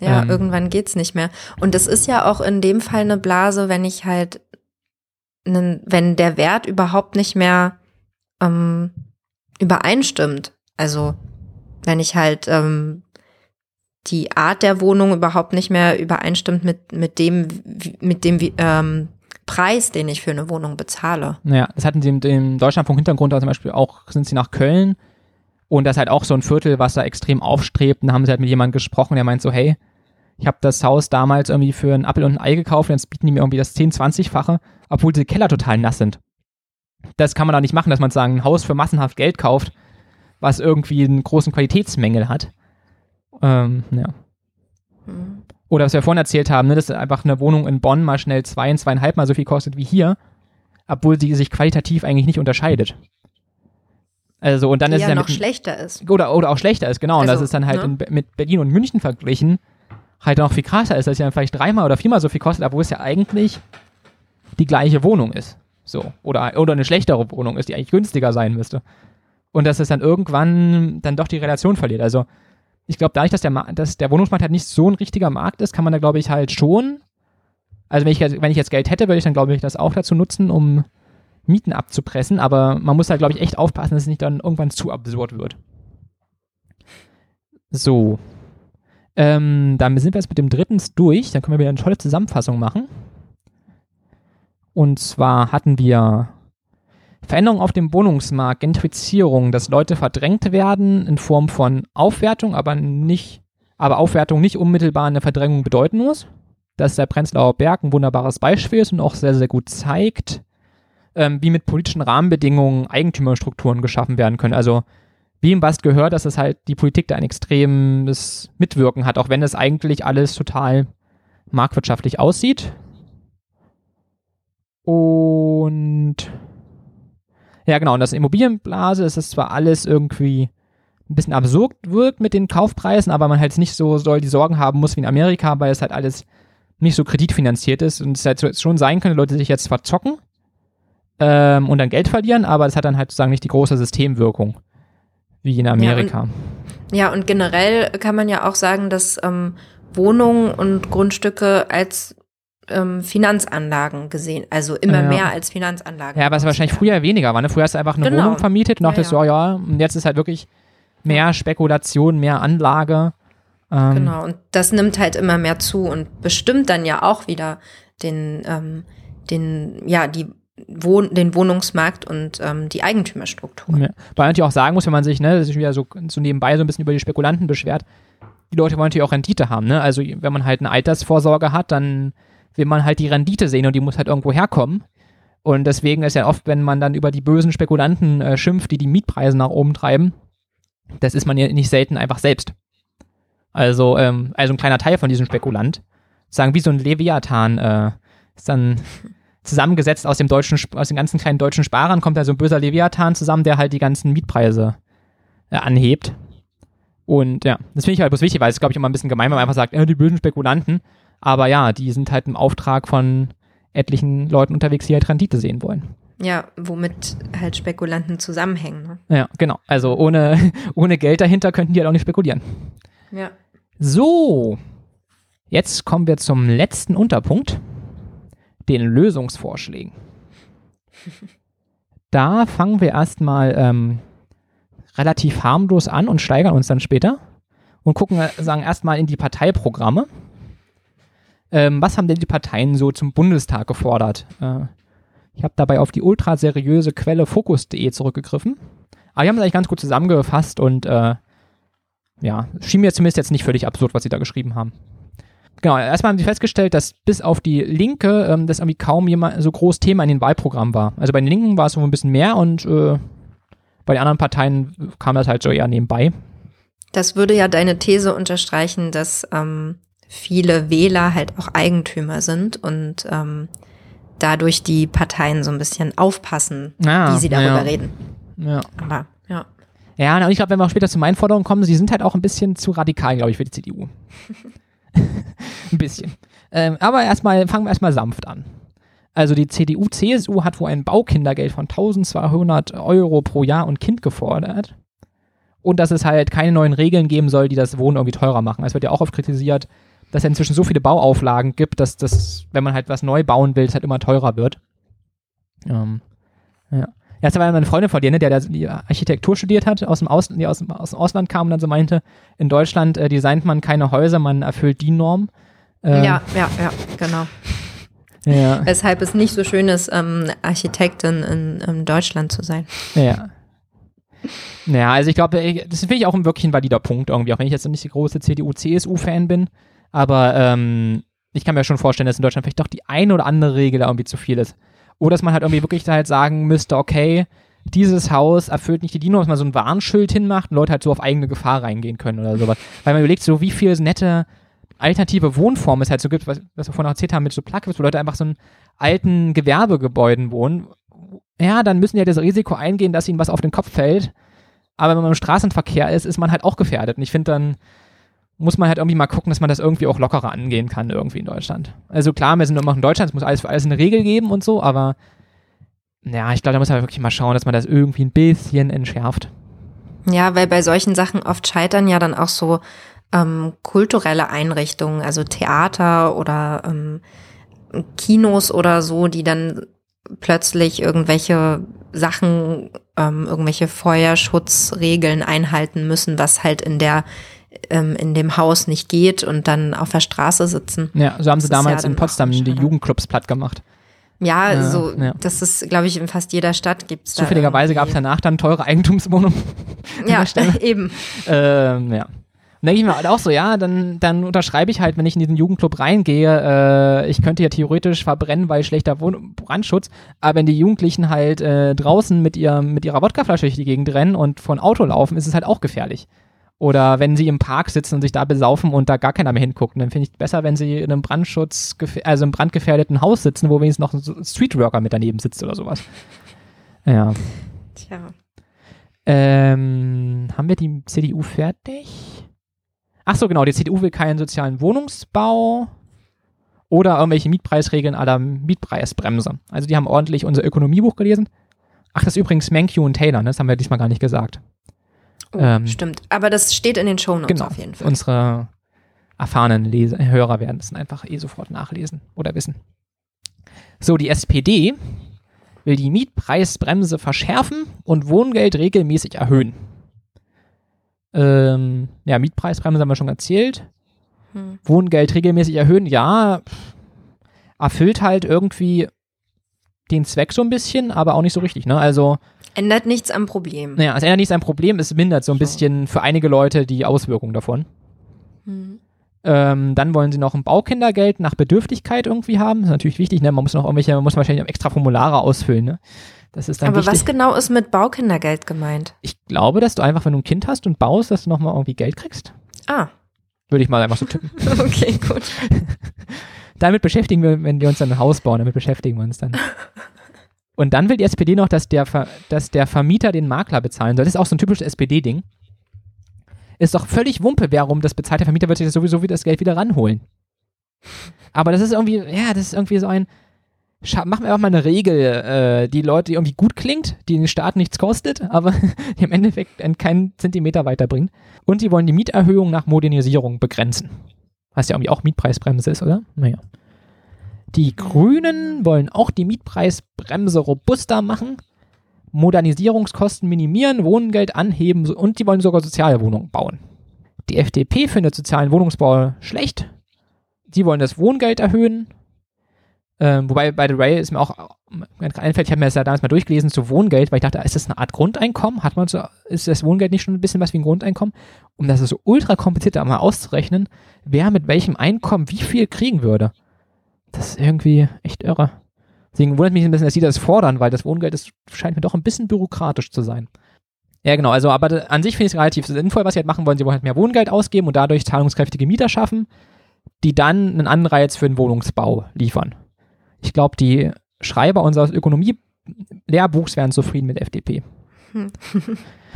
Ja, ähm, irgendwann geht's nicht mehr. Und es ist ja auch in dem Fall eine Blase, wenn ich halt, wenn der Wert überhaupt nicht mehr ähm, übereinstimmt. Also wenn ich halt ähm, die Art der Wohnung überhaupt nicht mehr übereinstimmt mit, mit dem, mit dem ähm, Preis, den ich für eine Wohnung bezahle. Ja, das hatten sie im, im Deutschlandfunk Hintergrund zum Beispiel auch, sind sie nach Köln und das ist halt auch so ein Viertel, was da extrem aufstrebt. Und da haben sie halt mit jemandem gesprochen, der meint so, hey, ich habe das Haus damals irgendwie für einen Apfel und ein Ei gekauft, jetzt bieten die mir irgendwie das 10-, 20-fache, obwohl die Keller total nass sind. Das kann man doch nicht machen, dass man sagen, ein Haus für massenhaft Geld kauft, was irgendwie einen großen Qualitätsmängel hat. Ähm, ja. Hm. Oder was wir vorhin erzählt haben, ne, dass einfach eine Wohnung in Bonn mal schnell zwei, zweieinhalb Mal so viel kostet wie hier, obwohl sie sich qualitativ eigentlich nicht unterscheidet. Also, und dann Die ist ja es ja noch mit, schlechter ist. Oder, oder auch schlechter ist, genau. und das Also, ist dann halt ne? in, mit Berlin und München verglichen halt noch viel krasser ist, dass sie dann vielleicht dreimal oder viermal so viel kostet, obwohl es ja eigentlich die gleiche Wohnung ist. So. Oder, oder eine schlechtere Wohnung ist, die eigentlich günstiger sein müsste. Und dass es dann irgendwann dann doch die Relation verliert. Also, ich glaube, dadurch, dass der, dass der Wohnungsmarkt halt nicht so ein richtiger Markt ist, kann man da, glaube ich, halt schon. Also, wenn ich, jetzt- wenn ich jetzt Geld hätte, würde ich dann, glaube ich, das auch dazu nutzen, um Mieten abzupressen. Aber man muss halt, glaube ich, echt aufpassen, dass es nicht dann irgendwann zu absurd wird. So. Ähm, dann sind wir jetzt mit dem dritten durch. Dann können wir wieder eine tolle Zusammenfassung machen. Und zwar hatten wir Veränderungen auf dem Wohnungsmarkt, Gentrifizierung, dass Leute verdrängt werden in Form von Aufwertung, aber nicht, aber Aufwertung nicht unmittelbar eine Verdrängung bedeuten muss. Dass der Prenzlauer Berg ein wunderbares Beispiel ist und auch sehr, sehr gut zeigt, ähm, wie mit politischen Rahmenbedingungen Eigentümerstrukturen geschaffen werden können. Also wie im Bast gehört, dass es halt die Politik da ein extremes Mitwirken hat, auch wenn es eigentlich alles total marktwirtschaftlich aussieht. Und ja, genau, und das Immobilienblase, es ist zwar alles irgendwie ein bisschen absurd wirkt mit den Kaufpreisen, aber man halt nicht so doll die Sorgen haben muss wie in Amerika, weil es halt alles nicht so kreditfinanziert ist und es halt schon sein könnte, Leute sich jetzt verzocken ähm, und dann Geld verlieren, aber das hat dann halt sozusagen nicht die große Systemwirkung wie in Amerika. Ja, und generell kann man ja auch sagen, dass ähm, Wohnungen und Grundstücke als ähm, Finanzanlagen gesehen, also immer Ja. mehr als Finanzanlagen. Ja, aber es wahrscheinlich früher weniger war. Ne? Früher hast du einfach eine Genau. Wohnung vermietet und dachtest, ja. ja, ja, und jetzt ist halt wirklich mehr Spekulation, mehr Anlage. Ähm, Genau, und das nimmt halt immer mehr zu und bestimmt dann ja auch wieder den, ähm, den, ja, die Wohn den Wohnungsmarkt und ähm, die Eigentümerstruktur. Ja. Weil man natürlich auch sagen muss, wenn man sich, ne, das ist wieder so, so nebenbei so ein bisschen über die Spekulanten beschwert, die Leute wollen natürlich auch Rendite haben, ne? Also wenn man halt eine Altersvorsorge hat, dann will man halt die Rendite sehen und die muss halt irgendwo herkommen. Und deswegen ist ja oft, wenn man dann über die bösen Spekulanten äh, schimpft, die die Mietpreise nach oben treiben, das ist man ja nicht selten einfach selbst. Also, ähm, also ein kleiner Teil von diesem Spekulant, sagen wie so ein Leviathan, äh, ist dann *laughs* zusammengesetzt aus dem deutschen, aus den ganzen kleinen deutschen Sparern, kommt da so ein böser Leviathan zusammen, der halt die ganzen Mietpreise äh, anhebt. Und ja, das finde ich halt bloß wichtig, weil es, glaube ich, immer ein bisschen gemein, wenn man einfach sagt, äh, die bösen Spekulanten. Aber ja, die sind halt im Auftrag von etlichen Leuten unterwegs, die halt Rendite sehen wollen. Ja, womit halt Spekulanten zusammenhängen. Ne? Ja, genau. Also ohne, *laughs* ohne Geld dahinter könnten die halt auch nicht spekulieren. Ja. So, jetzt kommen wir zum letzten Unterpunkt, den Lösungsvorschlägen. *laughs* Da fangen wir erstmal ähm, relativ harmlos an und steigern uns dann später und gucken, äh, sagen erstmal in die Parteiprogramme. Ähm, was haben denn die Parteien so zum Bundestag gefordert? Äh, ich habe dabei auf die ultra seriöse Quelle Focus.de zurückgegriffen. Aber die haben es eigentlich ganz gut zusammengefasst und äh, ja, schien mir zumindest jetzt nicht völlig absurd, was sie da geschrieben haben. Genau, erstmal haben sie festgestellt, dass bis auf die Linke ähm, das irgendwie kaum jemand so groß Thema in den Wahlprogrammen war. Also bei den Linken war es so ein bisschen mehr und äh, bei den anderen Parteien kam das halt so eher nebenbei. Das würde ja deine These unterstreichen, dass ähm, viele Wähler halt auch Eigentümer sind und ähm, dadurch die Parteien so ein bisschen aufpassen, Ah, wie sie darüber ja. reden. Ja. Aber ja. Ja, und ich glaube, wenn wir auch später zu meinen Forderungen kommen, sie sind halt auch ein bisschen zu radikal, glaube ich, für die CDU. *laughs* ein bisschen. Ähm, aber erstmal, fangen wir erstmal sanft an. Also die CDU, CSU hat wohl ein Baukindergeld von 1200 Euro pro Jahr und Kind gefordert. Und dass es halt keine neuen Regeln geben soll, die das Wohnen irgendwie teurer machen. Es wird ja auch oft kritisiert, dass es inzwischen so viele Bauauflagen gibt, dass das, wenn man halt was neu bauen will, es halt immer teurer wird. Ähm, ja. Ja, das war meine Freundin von dir, ne, der, der die Architektur studiert hat, aus dem, Aus, die aus, aus dem Ausland kam und dann so meinte, in Deutschland äh, designt man keine Häuser, man erfüllt die Norm. Ähm, ja, ja, ja, genau. Ja, Weshalb es nicht so schön ist, ähm, Architektin in, in Deutschland zu sein. ja. Ja, also ich glaube, das finde ich auch ein wirklich ein valider Punkt irgendwie, auch wenn ich jetzt nicht der große CDU-CSU-Fan bin. Aber ähm, ich kann mir schon vorstellen, dass in Deutschland vielleicht doch die eine oder andere Regel da irgendwie zu viel ist. Oder dass man halt irgendwie wirklich da halt sagen müsste, okay, dieses Haus erfüllt nicht die DIN, dass man so ein Warnschild hinmacht und Leute halt so auf eigene Gefahr reingehen können oder sowas. Weil man überlegt, so wie viel nette alternative Wohnformen es halt so gibt, was, was wir vorhin auch erzählt haben mit so Plugins, wo Leute einfach so in alten Gewerbegebäuden wohnen. Ja, dann müssen die ja das Risiko eingehen, dass ihnen was auf den Kopf fällt. Aber wenn man im Straßenverkehr ist, ist man halt auch gefährdet. Und ich finde, dann muss man halt irgendwie mal gucken, dass man das irgendwie auch lockerer angehen kann, irgendwie in Deutschland. Also klar, wir sind immer noch in Deutschland, es muss alles für alles eine Regel geben und so, aber ja, ich glaube, da muss man wirklich mal schauen, dass man das irgendwie ein bisschen entschärft. Ja, weil bei solchen Sachen oft scheitern ja dann auch so ähm, kulturelle Einrichtungen, also Theater oder ähm, Kinos oder so, die dann plötzlich irgendwelche Sachen, ähm, irgendwelche Feuerschutzregeln einhalten müssen, was halt in der ähm, in dem Haus nicht geht und dann auf der Straße sitzen. Ja, so haben Das sie ja damals dann in Potsdam die. Jugendclubs platt gemacht. Ja, Ja, so ja. das ist, glaube ich, in fast jeder Stadt gibt's da Zufälligerweise gab es danach dann teure Eigentumswohnungen. ja *laughs* eben. ähm, ja. Und denke ich mir halt auch so, ja, dann, dann unterschreibe ich halt, wenn ich in diesen Jugendclub reingehe, äh, ich könnte ja theoretisch verbrennen, weil schlechter Wohn Brandschutz, aber wenn die Jugendlichen halt äh, draußen mit, ihrem, mit ihrer Wodkaflasche durch die Gegend rennen und vor ein Auto laufen, ist es halt auch gefährlich. Oder wenn sie im Park sitzen und sich da besaufen und da gar keiner mehr hinguckt, dann finde ich es besser, wenn sie in einem Brandschutz, also im brandgefährdeten Haus sitzen, wo wenigstens noch ein Streetworker mit daneben sitzt oder sowas. *laughs* Ja. Tja. Ähm, haben wir die CDU fertig? Ach so, genau, die CDU will keinen sozialen Wohnungsbau oder irgendwelche Mietpreisregeln aller Mietpreisbremse. Also die haben ordentlich unser Ökonomiebuch gelesen. Ach, das ist übrigens Mankiw und Taylor, ne? das haben wir diesmal gar nicht gesagt. Oh, Ähm, stimmt. Aber das steht in den Shownotes Genau, auf jeden Fall. unsere erfahrenen Leser, Hörer werden es einfach eh sofort nachlesen oder wissen. So, die SPD will die Mietpreisbremse verschärfen und Wohngeld regelmäßig erhöhen. Ähm, ja, Mietpreisbremse haben wir schon erzählt. Hm. Wohngeld regelmäßig erhöhen, ja, erfüllt halt irgendwie den Zweck so ein bisschen, aber auch nicht so richtig, ne? Also, Ändert nichts am Problem. naja, es ändert nicht sein Problem, es mindert so ein bisschen für einige Leute die Auswirkungen davon. Hm. Ähm, dann wollen sie noch ein Baukindergeld nach Bedürftigkeit irgendwie haben. Das ist natürlich wichtig, ne? Man muss noch irgendwelche, man muss wahrscheinlich extra Formulare ausfüllen, ne? Das ist dann Aber wichtig. was genau ist mit Baukindergeld gemeint? ich glaube, dass du einfach, wenn du ein Kind hast und baust, dass du nochmal irgendwie Geld kriegst. Ah, Würde ich mal einfach so *laughs* tippen. okay, gut. *laughs* damit beschäftigen wir, wenn wir uns dann ein Haus bauen, damit beschäftigen wir uns dann. *laughs* Und dann will die SPD noch, dass der, Ver dass der Vermieter den Makler bezahlen soll. Das ist auch so ein typisches SPD-Ding. Ist doch völlig Wumpe, warum das bezahlt. Der Vermieter wird sich das sowieso wieder das Geld wieder ranholen. Aber das ist irgendwie, ja, das ist irgendwie so ein, scha- machen wir einfach mal eine Regel, äh, die Leute, die irgendwie gut klingt, die den Staat nichts kostet, aber *laughs* die im Endeffekt einen keinen Zentimeter weiterbringt. Und die wollen die Mieterhöhung nach Modernisierung begrenzen. Was ja irgendwie auch Mietpreisbremse ist, oder? Naja. Die Grünen wollen auch die Mietpreisbremse robuster machen, Modernisierungskosten minimieren, Wohngeld anheben und die wollen sogar soziale Wohnungen bauen. Die FDP findet sozialen Wohnungsbau schlecht. Die wollen das Wohngeld erhöhen. Ähm, wobei bei The Ray ist mir auch einfällt, ich habe mir das ja damals mal durchgelesen zu Wohngeld, weil ich dachte, ist das eine Art Grundeinkommen? Hat man so, ist das Wohngeld nicht schon ein bisschen was wie ein Grundeinkommen? Um das so ultra kompliziert, da mal auszurechnen, wer mit welchem Einkommen wie viel kriegen würde. Das ist irgendwie echt irre. Deswegen wundert mich ein bisschen, dass die das fordern, weil das Wohngeld ist, scheint mir doch ein bisschen bürokratisch zu sein. Ja, genau. Also, aber an sich finde ich es relativ sinnvoll, was sie halt machen wollen. Sie wollen halt mehr Wohngeld ausgeben und dadurch zahlungskräftige Mieter schaffen, die dann einen Anreiz für den Wohnungsbau liefern. Ich glaube, die Schreiber unseres Ökonomie-Lehrbuchs wären zufrieden mit FDP. Hm.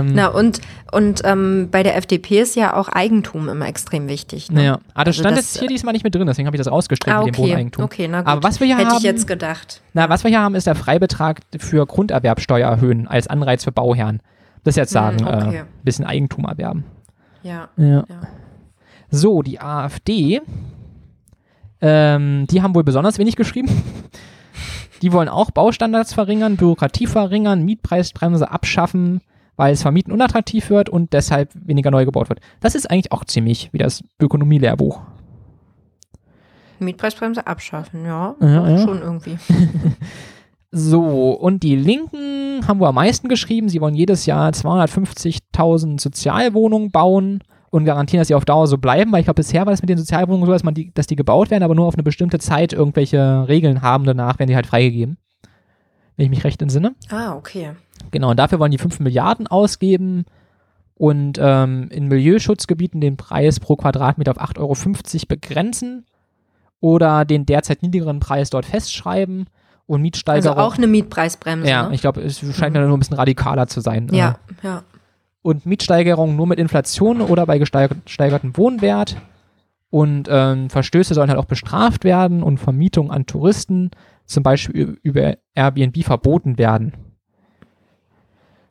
Na und, und ähm, bei der FDP ist ja auch Eigentum immer extrem wichtig. Ne? Ja, aber ah, das also stand das, jetzt hier diesmal nicht mit drin, deswegen habe ich das ausgestrichen ah, okay. mit dem Wohneigentum. Okay, na gut. Aber was wir hier Hätte haben, ich jetzt gedacht. Na, was wir hier haben, ist der Freibetrag für Grunderwerbsteuer erhöhen als Anreiz für Bauherren. Das jetzt sagen, hm, okay. äh, bisschen Eigentum erwerben. Ja. ja. ja. So, die AfD, ähm, die haben wohl besonders wenig geschrieben. Die wollen auch Baustandards verringern, Bürokratie verringern, Mietpreisbremse abschaffen, weil es Vermieten unattraktiv wird und deshalb weniger neu gebaut wird. Das ist eigentlich auch ziemlich wie das Ökonomie-Lehrbuch. Mietpreisbremse abschaffen, ja. ja, ja. Schon irgendwie. *laughs* so, und die Linken haben wohl am meisten geschrieben. Sie wollen jedes Jahr 250.000 Sozialwohnungen bauen und garantieren, dass sie auf Dauer so bleiben, weil ich glaube, bisher war das mit den Sozialwohnungen so, dass, man die, dass die gebaut werden, aber nur auf eine bestimmte Zeit irgendwelche Regeln haben, danach werden die halt freigegeben. Wenn ich mich recht entsinne. Ah, okay. Genau, und dafür wollen die 5 Milliarden ausgeben und ähm, in Milieuschutzgebieten den Preis pro Quadratmeter auf 8,50 Euro begrenzen oder den derzeit niedrigeren Preis dort festschreiben und Mietsteigerung. Also auch eine Mietpreisbremse. Ja, ne? ich glaube, es scheint mir nur ein bisschen radikaler zu sein. Ja, äh. ja und Mietsteigerung nur mit Inflation oder bei gesteigertem Wohnwert. Und ähm, Verstöße sollen halt auch bestraft werden und Vermietung an Touristen zum Beispiel über Airbnb verboten werden.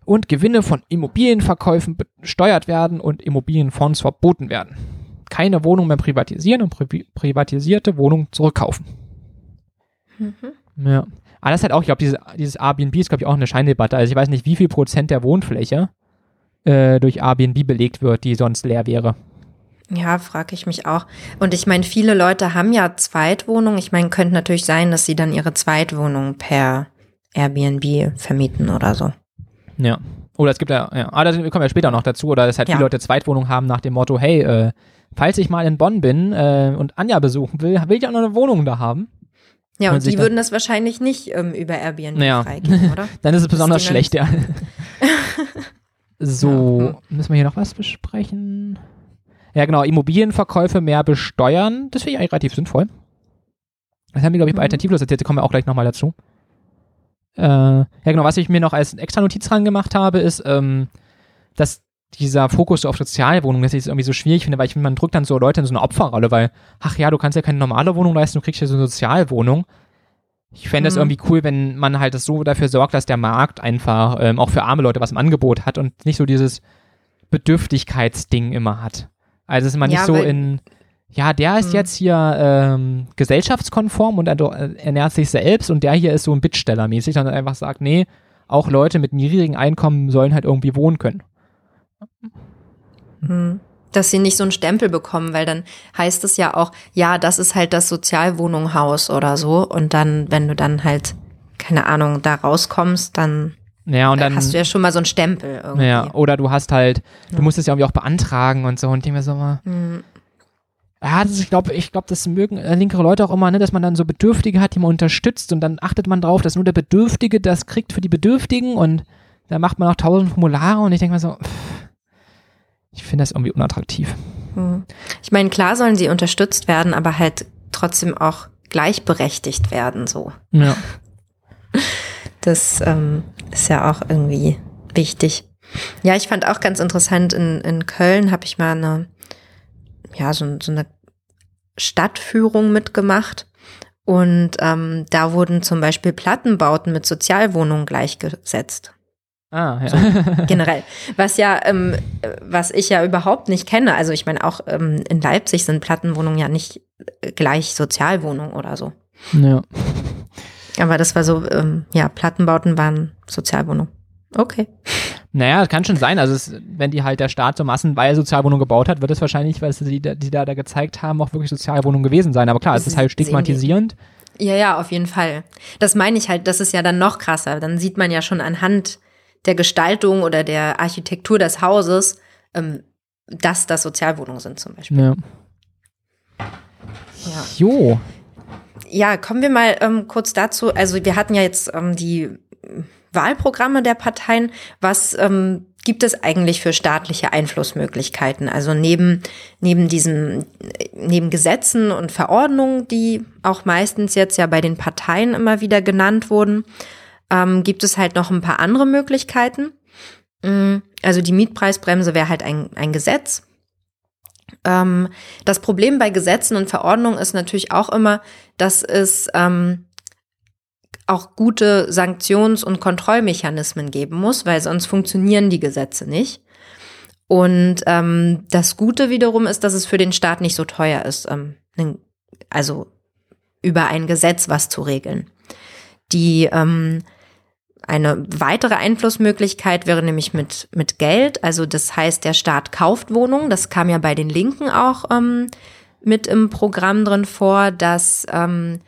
Und Gewinne von Immobilienverkäufen besteuert werden und Immobilienfonds verboten werden. Keine Wohnung mehr privatisieren und pri privatisierte Wohnungen zurückkaufen. Mhm. Ja. Aber das ist halt auch, ich glaube, dieses, dieses Airbnb ist, glaube ich, auch eine Scheindebatte. Also ich weiß nicht, wie viel Prozent der Wohnfläche äh, durch Airbnb belegt wird, die sonst leer wäre. Ja, frage ich mich auch. Und ich meine, viele Leute haben ja Zweitwohnungen. Ich meine, könnte natürlich sein, dass sie dann ihre Zweitwohnung per Airbnb vermieten oder so. Ja. Oder es gibt ja, ja, ah, da kommen wir später noch dazu, oder dass halt ja. viele Leute Zweitwohnungen haben nach dem Motto, hey, äh, falls ich mal in Bonn bin äh, und Anja besuchen will, will ich auch noch eine Wohnung da haben. Ja, und, und die würden das wahrscheinlich nicht ähm, über Airbnb ja. freigeben, oder? *laughs* dann ist es besonders schlecht, ja. *laughs* *laughs* So, ja. müssen wir hier noch was besprechen? Ja, genau, Immobilienverkäufe mehr besteuern. Das finde ich eigentlich relativ sinnvoll. Das haben wir, glaube ich, bei mhm. Alternativlos erzählt, da kommen wir auch gleich nochmal dazu. Äh, ja, genau, was ich mir noch als extra Notiz dran gemacht habe, ist, ähm, dass dieser Fokus auf Sozialwohnungen, dass ich es irgendwie so schwierig finde, weil ich finde, man drückt dann so Leute in so eine Opferrolle, weil, ach ja, du kannst ja keine normale Wohnung leisten, du kriegst ja so eine Sozialwohnung. Ich fände es mhm. irgendwie cool, wenn man halt das so dafür sorgt, dass der Markt einfach ähm, auch für arme Leute was im Angebot hat und nicht so dieses Bedürftigkeitsding immer hat. Also dass man ja, nicht so in, ja, der ist mhm. jetzt hier ähm, gesellschaftskonform und er ernährt sich selbst und der hier ist so ein Bittstellermäßig, sondern einfach sagt, nee, auch Leute mit niedrigen Einkommen sollen halt irgendwie wohnen können. Mhm dass sie nicht so einen Stempel bekommen, weil dann heißt es ja auch, ja, das ist halt das Sozialwohnunghaus oder so. Und dann, wenn du dann halt, keine Ahnung, da rauskommst, dann, ja, und dann hast du ja schon mal so einen Stempel irgendwie. Ja, oder du hast halt, du musst es ja irgendwie auch beantragen und so. Und ich denke mir so mal, mhm. Ja, das, ich glaube, ich glaube, das mögen äh, linkere Leute auch immer, ne, dass man dann so Bedürftige hat, die man unterstützt und dann achtet man drauf, dass nur der Bedürftige das kriegt für die Bedürftigen und da macht man auch tausend Formulare und ich denke mir so, pff, ich finde das irgendwie unattraktiv. Hm. Ich meine, klar sollen sie unterstützt werden, aber halt trotzdem auch gleichberechtigt werden, so. Ja. *laughs* Das ähm, ist ja auch irgendwie wichtig. Ja, ich fand auch ganz interessant, in, in Köln habe ich mal eine, ja, so, so eine Stadtführung mitgemacht. Und ähm, da wurden zum Beispiel Plattenbauten mit Sozialwohnungen gleichgesetzt. Ah, ja. So, generell. Was ja, ähm, was ich ja überhaupt nicht kenne. Also ich meine, auch ähm, in Leipzig sind Plattenwohnungen ja nicht gleich Sozialwohnungen oder so. Ja. Aber das war so, ähm, ja, Plattenbauten waren Sozialwohnungen. Okay. Naja, kann schon sein. Also es, wenn die halt der Staat so massenweise Sozialwohnungen gebaut hat, wird es wahrscheinlich, weil es die, die da, da gezeigt haben, auch wirklich Sozialwohnungen gewesen sein. Aber klar, es ist halt stigmatisierend Ja, ja, auf jeden Fall. Das meine ich halt, das ist ja dann noch krasser. Dann sieht man ja schon anhand der Gestaltung oder der Architektur des Hauses, ähm, dass das Sozialwohnungen sind zum Beispiel. Ja. Ja. Jo. Ja, kommen wir mal ähm, kurz dazu. Also wir hatten ja jetzt ähm, die Wahlprogramme der Parteien. Was ähm, gibt es eigentlich für staatliche Einflussmöglichkeiten? Also neben, neben diesen, neben Gesetzen und Verordnungen, die auch meistens jetzt ja bei den Parteien immer wieder genannt wurden, ähm, gibt es halt noch ein paar andere Möglichkeiten. Mm, Also die Mietpreisbremse wäre halt ein, ein Gesetz. Ähm, das Problem bei Gesetzen und Verordnungen ist natürlich auch immer, dass es ähm, auch gute Sanktions- und Kontrollmechanismen geben muss, weil sonst funktionieren die Gesetze nicht. Und ähm, das Gute wiederum ist, dass es für den Staat nicht so teuer ist, ähm, also über ein Gesetz was zu regeln. Die ähm, eine weitere Einflussmöglichkeit wäre nämlich mit, mit Geld. Also das heißt, der Staat kauft Wohnungen. Das kam ja bei den Linken auch ähm, mit im Programm drin vor, dass ähm,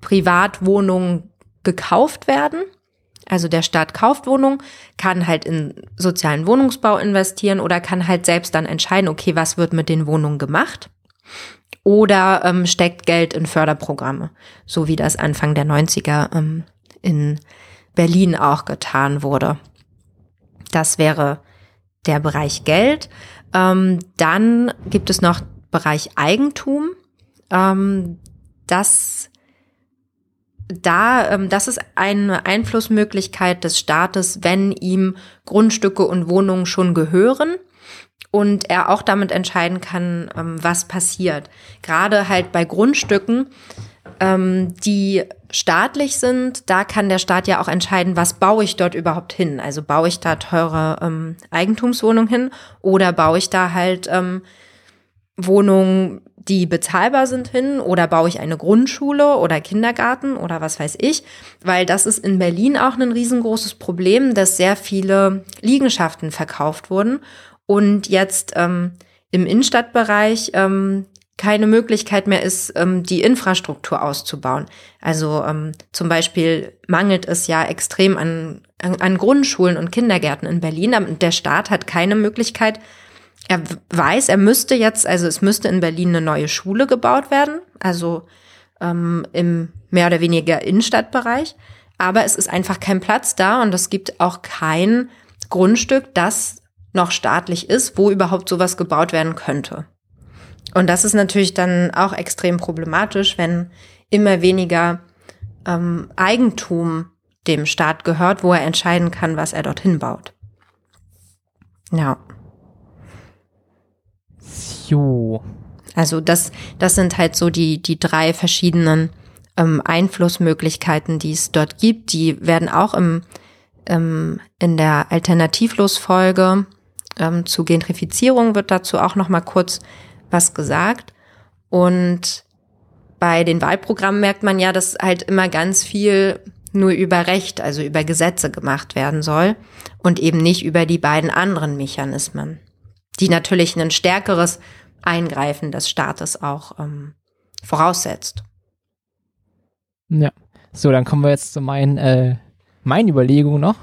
Privatwohnungen gekauft werden. Also der Staat kauft Wohnungen, kann halt in sozialen Wohnungsbau investieren oder kann halt selbst dann entscheiden, okay, was wird mit den Wohnungen gemacht? Oder ähm, steckt Geld in Förderprogramme, so wie das Anfang der 90er ähm, in Berlin auch getan wurde. Das wäre der Bereich Geld. Ähm, dann gibt es noch Bereich Eigentum. Ähm, das da, ähm, das ist eine Einflussmöglichkeit des Staates, wenn ihm Grundstücke und Wohnungen schon gehören und er auch damit entscheiden kann, ähm, was passiert. Gerade halt bei Grundstücken, ähm, die staatlich sind, da kann der Staat ja auch entscheiden, was baue ich dort überhaupt hin. Also baue ich da teure ähm, Eigentumswohnungen hin oder baue ich da halt ähm, Wohnungen, die bezahlbar sind hin oder baue ich eine Grundschule oder Kindergarten oder was weiß ich, weil das ist in Berlin auch ein riesengroßes Problem, dass sehr viele Liegenschaften verkauft wurden und jetzt ähm, im Innenstadtbereich ähm, keine Möglichkeit mehr ist, ähm, die Infrastruktur auszubauen. Also ähm, zum Beispiel mangelt es ja extrem an, an, Grundschulen und Kindergärten in Berlin. Und der Staat hat keine Möglichkeit, er weiß, er müsste jetzt, also es müsste in Berlin eine neue Schule gebaut werden, also ähm, im mehr oder weniger Innenstadtbereich. Aber es ist einfach kein Platz da und es gibt auch kein Grundstück, das noch staatlich ist, wo überhaupt sowas gebaut werden könnte. Und das ist natürlich dann auch extrem problematisch, wenn immer weniger ähm, Eigentum dem Staat gehört, wo er entscheiden kann, was er dorthin baut. Ja. Jo. Also das, das sind halt so die, die drei verschiedenen ähm, Einflussmöglichkeiten, die es dort gibt. Die werden auch im, ähm, in der Alternativlos-Folge ähm, zu Gentrifizierung wird dazu auch noch mal kurz was gesagt. Und bei den Wahlprogrammen merkt man ja, dass halt immer ganz viel nur über Recht, also über Gesetze gemacht werden soll und eben nicht über die beiden anderen Mechanismen, die natürlich ein stärkeres Eingreifen des Staates auch ähm, voraussetzt. Ja. So, dann kommen wir jetzt zu meinen, äh, meinen Überlegungen noch.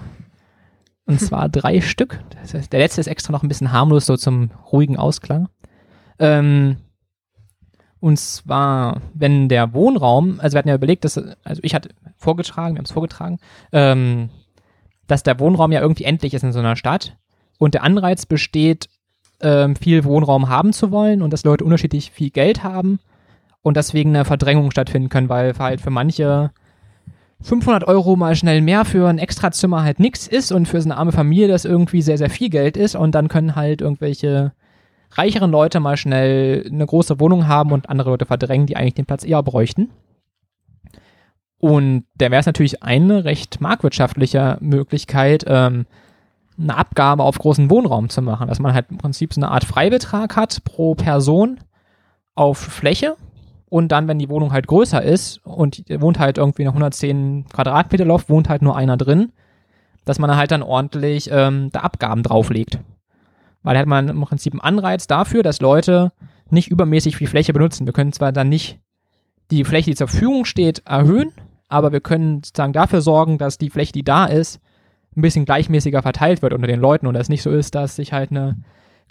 Und *laughs* zwar drei Stück. Das heißt, der letzte ist extra noch ein bisschen harmlos, so zum ruhigen Ausklang. Ähm, und zwar, wenn der Wohnraum, also wir hatten ja überlegt, dass, also ich hatte vorgetragen, wir haben es vorgetragen, ähm, dass der Wohnraum ja irgendwie endlich ist in so einer Stadt und der Anreiz besteht, ähm, viel Wohnraum haben zu wollen und dass Leute unterschiedlich viel Geld haben und deswegen eine Verdrängung stattfinden können, weil halt für manche 500 Euro mal schnell mehr für ein Extrazimmer halt nichts ist und für so eine arme Familie das irgendwie sehr, sehr viel Geld ist und dann können halt irgendwelche reicheren Leute mal schnell eine große Wohnung haben und andere Leute verdrängen, die eigentlich den Platz eher bräuchten. Und da wäre es natürlich eine recht marktwirtschaftliche Möglichkeit, ähm, eine Abgabe auf großen Wohnraum zu machen, dass man halt im Prinzip so eine Art Freibetrag hat pro Person auf Fläche und dann, wenn die Wohnung halt größer ist und wohnt halt irgendwie noch 110 Quadratmeter Loft, wohnt halt nur einer drin, dass man halt dann ordentlich ähm, da Abgaben drauflegt. Weil da hat man im Prinzip einen Anreiz dafür, dass Leute nicht übermäßig viel Fläche benutzen. Wir können zwar dann nicht die Fläche, die zur Verfügung steht, erhöhen, aber wir können sozusagen dafür sorgen, dass die Fläche, die da ist, ein bisschen gleichmäßiger verteilt wird unter den Leuten und es nicht so ist, dass sich halt eine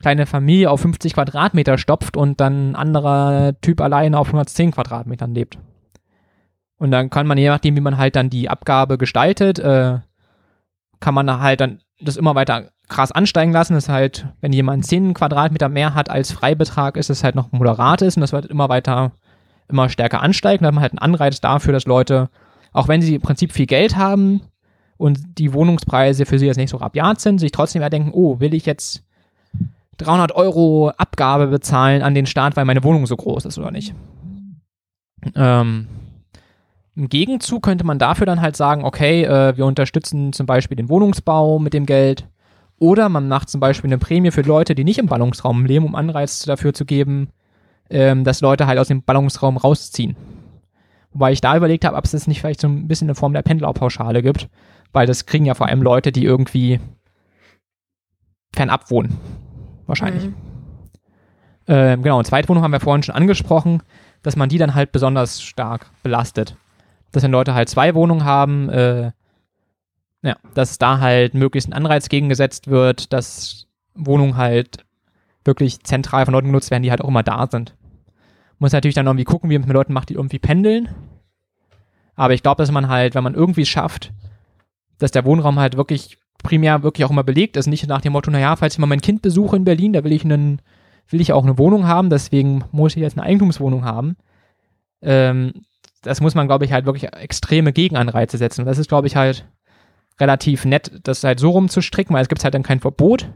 kleine Familie auf 50 Quadratmeter stopft und dann ein anderer Typ alleine auf 110 Quadratmetern lebt. Und dann kann man, je nachdem, wie man halt dann die Abgabe gestaltet, äh, kann man halt dann das immer weiter krass ansteigen lassen. Das ist halt, wenn jemand 10 Quadratmeter mehr hat als Freibetrag, ist es halt noch moderat ist und das wird immer weiter, immer stärker ansteigen. Dann hat man halt einen Anreiz dafür, dass Leute, auch wenn sie im Prinzip viel Geld haben und die Wohnungspreise für sie jetzt nicht so rabiat sind, sich trotzdem ja denken, oh, will ich jetzt 300 Euro Abgabe bezahlen an den Staat, weil meine Wohnung so groß ist oder nicht. Ähm, Im Gegenzug könnte man dafür dann halt sagen, okay, äh, wir unterstützen zum Beispiel den Wohnungsbau mit dem Geld oder man macht zum Beispiel eine Prämie für Leute, die nicht im Ballungsraum leben, um Anreiz dafür zu geben, ähm, dass Leute halt aus dem Ballungsraum rausziehen. Wobei ich da überlegt habe, ob es das nicht vielleicht so ein bisschen eine Form der Pendlerpauschale gibt, weil das kriegen ja vor allem Leute, die irgendwie fernab wohnen. Wahrscheinlich. Mhm. Ähm, genau, und Zweitwohnung haben wir vorhin schon angesprochen, dass man die dann halt besonders stark belastet. Dass wenn Leute halt zwei Wohnungen haben, äh, ja, dass da halt möglichst ein Anreiz gegengesetzt wird, dass Wohnungen halt wirklich zentral von Leuten genutzt werden, die halt auch immer da sind. Muss natürlich dann irgendwie gucken, wie man mit Leuten macht, die irgendwie pendeln. Aber ich glaube, dass man halt, wenn man irgendwie schafft, dass der Wohnraum halt wirklich primär wirklich auch immer belegt ist, nicht nach dem Motto, naja, falls ich mal mein Kind besuche in Berlin, da will ich einen, will ich auch eine Wohnung haben, deswegen muss ich jetzt eine Eigentumswohnung haben. Ähm, das muss man, glaube ich, halt wirklich extreme Gegenanreize setzen. Und das ist, glaube ich, halt relativ nett, das halt so rumzustricken, weil es gibt halt dann kein Verbot.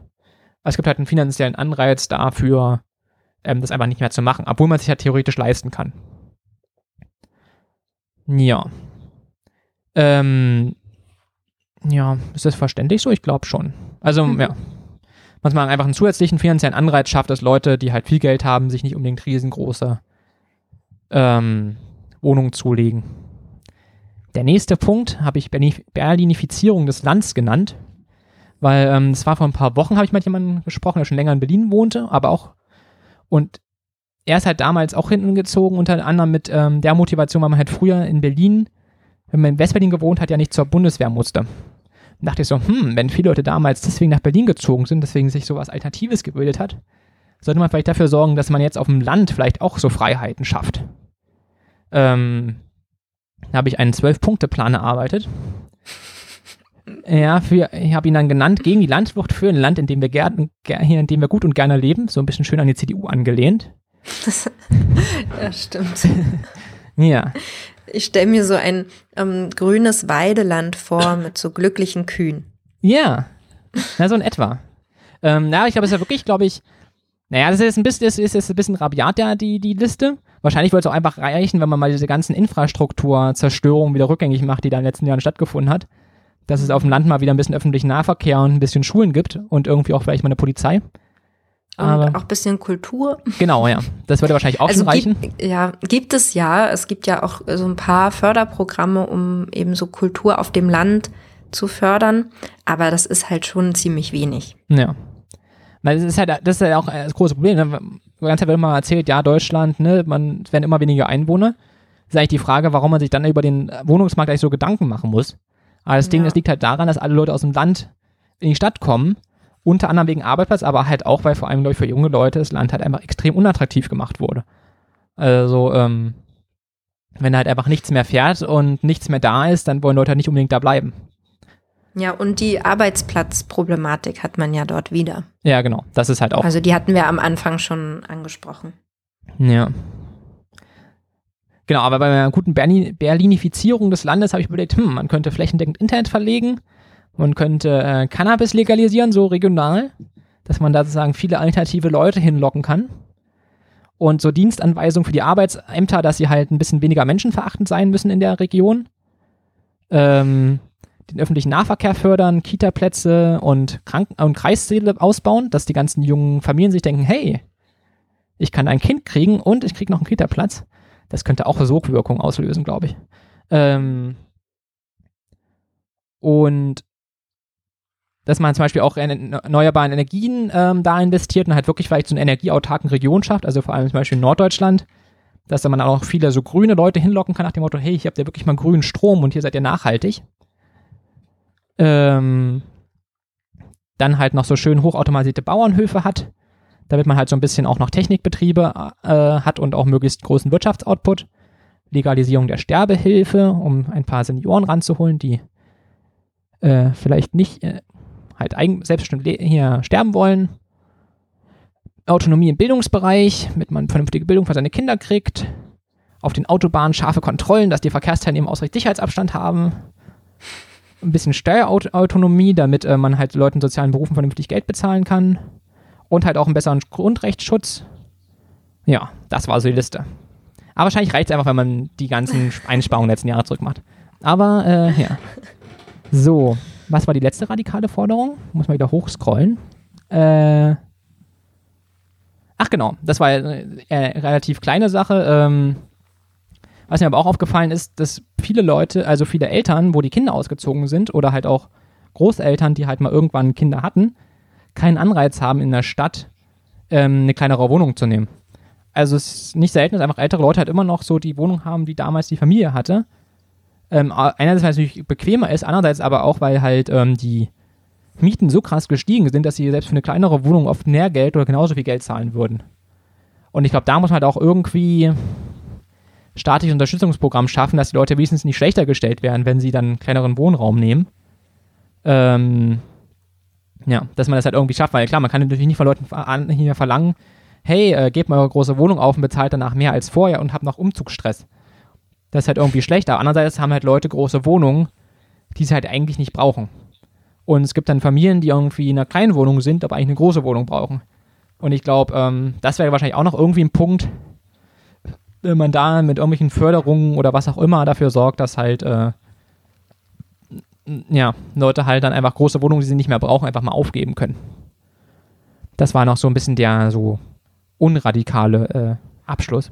Es gibt halt einen finanziellen Anreiz dafür, ähm, das einfach nicht mehr zu machen, obwohl man sich ja halt theoretisch leisten kann. Ja. Ähm, ja, ist das verständlich so? Ich glaube schon. Also, mhm. ja. Dass man einfach einen zusätzlichen finanziellen Anreiz schafft, dass Leute, die halt viel Geld haben, sich nicht unbedingt riesengroße ähm, Wohnungen zulegen. Der nächste Punkt habe ich Berlinifizierung des Landes genannt, weil ähm, es war vor ein paar Wochen, habe ich mit jemandem gesprochen, der schon länger in Berlin wohnte, aber auch und er ist halt damals auch hinten gezogen, unter anderem mit ähm, der Motivation, weil man halt früher in Berlin, wenn man in Westberlin gewohnt hat, ja nicht zur Bundeswehr musste dachte ich so, hm, wenn viele Leute damals deswegen nach Berlin gezogen sind, deswegen sich sowas Alternatives gebildet hat, sollte man vielleicht dafür sorgen, dass man jetzt auf dem Land vielleicht auch so Freiheiten schafft. Ähm, da habe ich einen Zwölf-Punkte-Plan erarbeitet. Ja, für, ich habe ihn dann genannt, gegen die Landflucht für ein Land, in dem wir gern, hier, in dem wir gut und gerne leben, so ein bisschen schön an die CDU angelehnt. *laughs* ja, stimmt. *laughs* ja. Ich stelle mir so ein ähm, grünes Weideland vor mit so glücklichen Kühen. Ja, na, so in etwa. Ähm, na, ich glaube, es ist ja wirklich, glaube ich, naja, das ist ein bisschen, ist, ist, ist ein bisschen rabiat, ja, die, die Liste. Wahrscheinlich würde es auch einfach reichen, wenn man mal diese ganzen Infrastrukturzerstörungen wieder rückgängig macht, die da in den letzten Jahren stattgefunden hat. Dass es auf dem Land mal wieder ein bisschen öffentlichen Nahverkehr und ein bisschen Schulen gibt und irgendwie auch vielleicht mal eine Polizei. Aber und auch ein bisschen Kultur. Genau, ja. Das würde wahrscheinlich auch also schon reichen. Gibt, ja, gibt es ja. Es gibt ja auch so ein paar Förderprogramme, um eben so Kultur auf dem Land zu fördern. Aber das ist halt schon ziemlich wenig. Ja. Weil das ist halt, das ist halt auch das große Problem. Die ganze Zeit wird immer erzählt, ja, Deutschland, ne, man, es werden immer weniger Einwohner. Das ist eigentlich die Frage, warum man sich dann über den Wohnungsmarkt eigentlich so Gedanken machen muss. Aber das ja. Ding, das liegt halt daran, dass alle Leute aus dem Land in die Stadt kommen unter anderem wegen Arbeitsplatz, aber halt auch, weil vor allem, glaube ich, für junge Leute das Land halt einfach extrem unattraktiv gemacht wurde. Also, ähm, wenn halt einfach nichts mehr fährt und nichts mehr da ist, dann wollen Leute halt nicht unbedingt da bleiben. Ja, und die Arbeitsplatzproblematik hat man ja dort wieder. Ja, genau. Das ist halt auch. Also die hatten wir am Anfang schon angesprochen. Ja. Genau, aber bei einer guten Berlin Berlinifizierung des Landes habe ich überlegt, hm, man könnte flächendeckend Internet verlegen man könnte äh, Cannabis legalisieren, so regional, dass man da sozusagen viele alternative Leute hinlocken kann. Und so Dienstanweisungen für die Arbeitsämter, dass sie halt ein bisschen weniger menschenverachtend sein müssen in der Region. Ähm, den öffentlichen Nahverkehr fördern, Kita-Plätze und, Kranken und Kreissäle ausbauen, dass die ganzen jungen Familien sich denken, hey, ich kann ein Kind kriegen und ich kriege noch einen Kita-Platz. Das könnte auch Sogwirkung auslösen, glaube ich. Ähm, und dass man zum Beispiel auch in erneuerbaren Energien ähm, da investiert und halt wirklich vielleicht so eine energieautarken Region schafft, also vor allem zum Beispiel in Norddeutschland, dass da man auch viele so grüne Leute hinlocken kann nach dem Motto, hey, hier habt ihr wirklich mal grünen Strom und hier seid ihr nachhaltig. Ähm, dann halt noch so schön hochautomatisierte Bauernhöfe hat, damit man halt so ein bisschen auch noch Technikbetriebe äh, hat und auch möglichst großen Wirtschaftsoutput. Legalisierung der Sterbehilfe, um ein paar Senioren ranzuholen, die äh, vielleicht nicht äh, halt eigen, selbstbestimmt hier sterben wollen. Autonomie im Bildungsbereich, damit man vernünftige Bildung für seine Kinder kriegt. Auf den Autobahnen scharfe Kontrollen, dass die Verkehrsteilnehmer ausreichend Sicherheitsabstand haben. Ein bisschen Steuerautonomie, damit äh, man halt Leuten in sozialen Berufen vernünftig Geld bezahlen kann. Und halt auch einen besseren Grundrechtsschutz. Ja, das war so die Liste. Aber wahrscheinlich reicht es einfach, wenn man die ganzen Einsparungen der letzten Jahre zurückmacht. Aber, äh, ja. So, was war die letzte radikale Forderung? Muss man wieder hochscrollen. Äh, ach genau, das war eine äh, relativ kleine Sache. Ähm, was mir aber auch aufgefallen ist, dass viele Leute, also viele Eltern, wo die Kinder ausgezogen sind oder halt auch Großeltern, die halt mal irgendwann Kinder hatten, keinen Anreiz haben in der Stadt ähm, eine kleinere Wohnung zu nehmen. Also es ist nicht selten, dass einfach ältere Leute halt immer noch so die Wohnung haben, die damals die Familie hatte ähm, einerseits, weil es natürlich bequemer ist, andererseits aber auch, weil halt ähm, die Mieten so krass gestiegen sind, dass sie selbst für eine kleinere Wohnung oft mehr Geld oder genauso viel Geld zahlen würden. Und ich glaube, da muss man halt auch irgendwie staatliches Unterstützungsprogramm schaffen, dass die Leute wenigstens nicht schlechter gestellt werden, wenn sie dann kleineren Wohnraum nehmen. Ähm, ja, dass man das halt irgendwie schafft, weil klar, man kann natürlich nicht von Leuten nicht verlangen, hey, äh, gebt mal eure große Wohnung auf und bezahlt danach mehr als vorher und habt noch Umzugsstress. Das ist halt irgendwie schlecht. Aber andererseits haben halt Leute große Wohnungen, die sie halt eigentlich nicht brauchen. Und es gibt dann Familien, die irgendwie in einer kleinen Wohnung sind, aber eigentlich eine große Wohnung brauchen. Und ich glaube, ähm, das wäre wahrscheinlich auch noch irgendwie ein Punkt, man da mit irgendwelchen Förderungen oder was auch immer dafür sorgt, dass halt äh, ja, Leute halt dann einfach große Wohnungen, die sie nicht mehr brauchen, einfach mal aufgeben können. Das war noch so ein bisschen der so unradikale äh, Abschluss.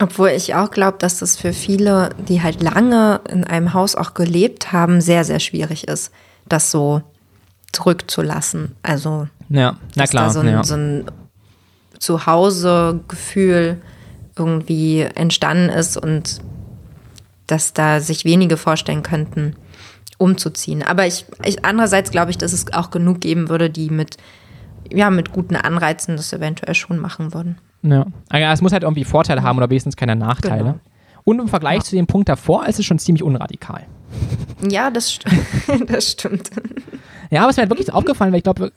Obwohl ich auch glaube, dass das für viele, die halt lange in einem Haus auch gelebt haben, sehr, sehr schwierig ist, das so zurückzulassen. Also, ja, na klar. Da so ein, ja. so ein Zuhause-Gefühl irgendwie entstanden ist und dass da sich wenige vorstellen könnten, umzuziehen. Aber ich, ich andererseits glaube ich, dass es auch genug geben würde, die mit, ja, mit guten Anreizen das eventuell schon machen würden. Ja. Also es muss halt irgendwie Vorteile haben oder wenigstens keine Nachteile. Genau. Und im Vergleich ja. zu dem Punkt davor ist es schon ziemlich unradikal. Ja, das, st *laughs* das stimmt. Ja, aber es mir halt wirklich aufgefallen, weil ich glaube,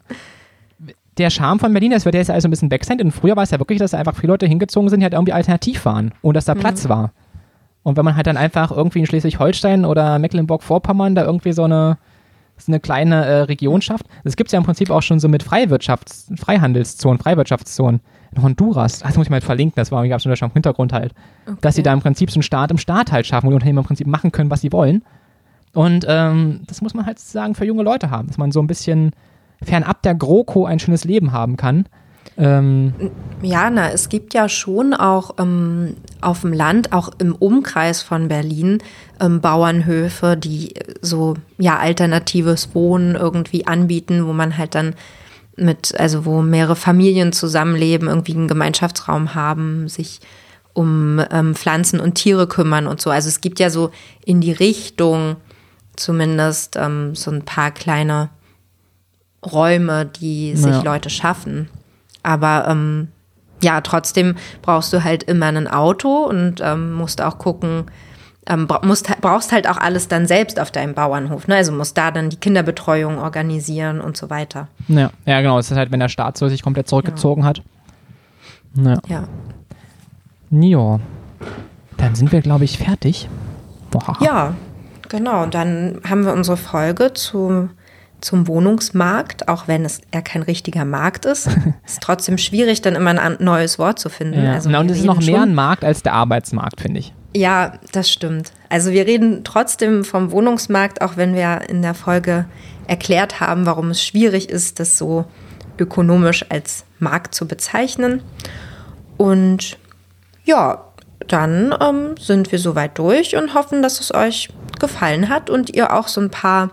der Charme von Berlin, das wird jetzt also ein bisschen weg sein. Und früher war es ja wirklich, dass da einfach viele Leute hingezogen sind, die halt irgendwie alternativ waren und dass da mhm. Platz war. Und wenn man halt dann einfach irgendwie in Schleswig-Holstein oder Mecklenburg-Vorpommern da irgendwie so eine, so eine kleine äh, Region schafft, das gibt es ja im Prinzip auch schon so mit Freiwirtschafts-, Freihandelszonen, Freiwirtschaftszonen in Honduras, das muss ich mal verlinken, das war, gab es schon im Hintergrund halt, okay. dass sie da im Prinzip so einen Staat im Staat halt schaffen, wo die Unternehmen im Prinzip machen können, was sie wollen. Und ähm, das muss man halt sagen für junge Leute haben, dass man so ein bisschen fernab der GroKo ein schönes Leben haben kann. Ähm, ja, na, es gibt ja schon auch ähm, auf dem Land, auch im Umkreis von Berlin, ähm, Bauernhöfe, die so ja alternatives Wohnen irgendwie anbieten, wo man halt dann mit, also wo mehrere Familien zusammenleben, irgendwie einen Gemeinschaftsraum haben, sich um ähm, Pflanzen und Tiere kümmern und so. Also es gibt ja so in die Richtung zumindest ähm, so ein paar kleine Räume, die sich ja. Leute schaffen. Aber ähm, ja, trotzdem brauchst du halt immer ein Auto und ähm, musst auch gucken, ähm, musst, brauchst halt auch alles dann selbst auf deinem Bauernhof. Ne? Also musst da dann die Kinderbetreuung organisieren und so weiter. Ja, ja genau. Das ist halt, wenn der Staat so sich komplett zurückgezogen ja. hat. Ja. ja. Jo. Dann sind wir, glaube ich, fertig. Boah. Ja, genau. Dann haben wir unsere Folge zu, zum Wohnungsmarkt, auch wenn es ja kein richtiger Markt ist. *laughs* ist trotzdem schwierig, dann immer ein neues Wort zu finden. Ja. Also und es ist noch mehr ein Markt als der Arbeitsmarkt, finde ich. Ja, das stimmt. Also wir reden trotzdem vom Wohnungsmarkt, auch wenn wir in der Folge erklärt haben, warum es schwierig ist, das so ökonomisch als Markt zu bezeichnen. Und ja, dann ähm, sind wir soweit durch und hoffen, dass es euch gefallen hat und ihr auch so ein paar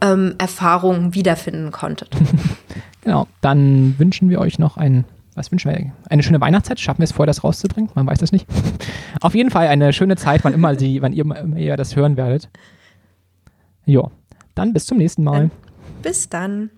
ähm, Erfahrungen wiederfinden konntet. *laughs* genau, dann wünschen wir euch noch einen was wünschen wir? Eine schöne Weihnachtszeit? Schaffen wir es vorher, das rauszubringen? Man weiß das nicht. *laughs* Auf jeden Fall eine schöne Zeit, wann immer sie, wann ihr, immer ihr das hören werdet. Jo, dann bis zum nächsten Mal. Bis dann.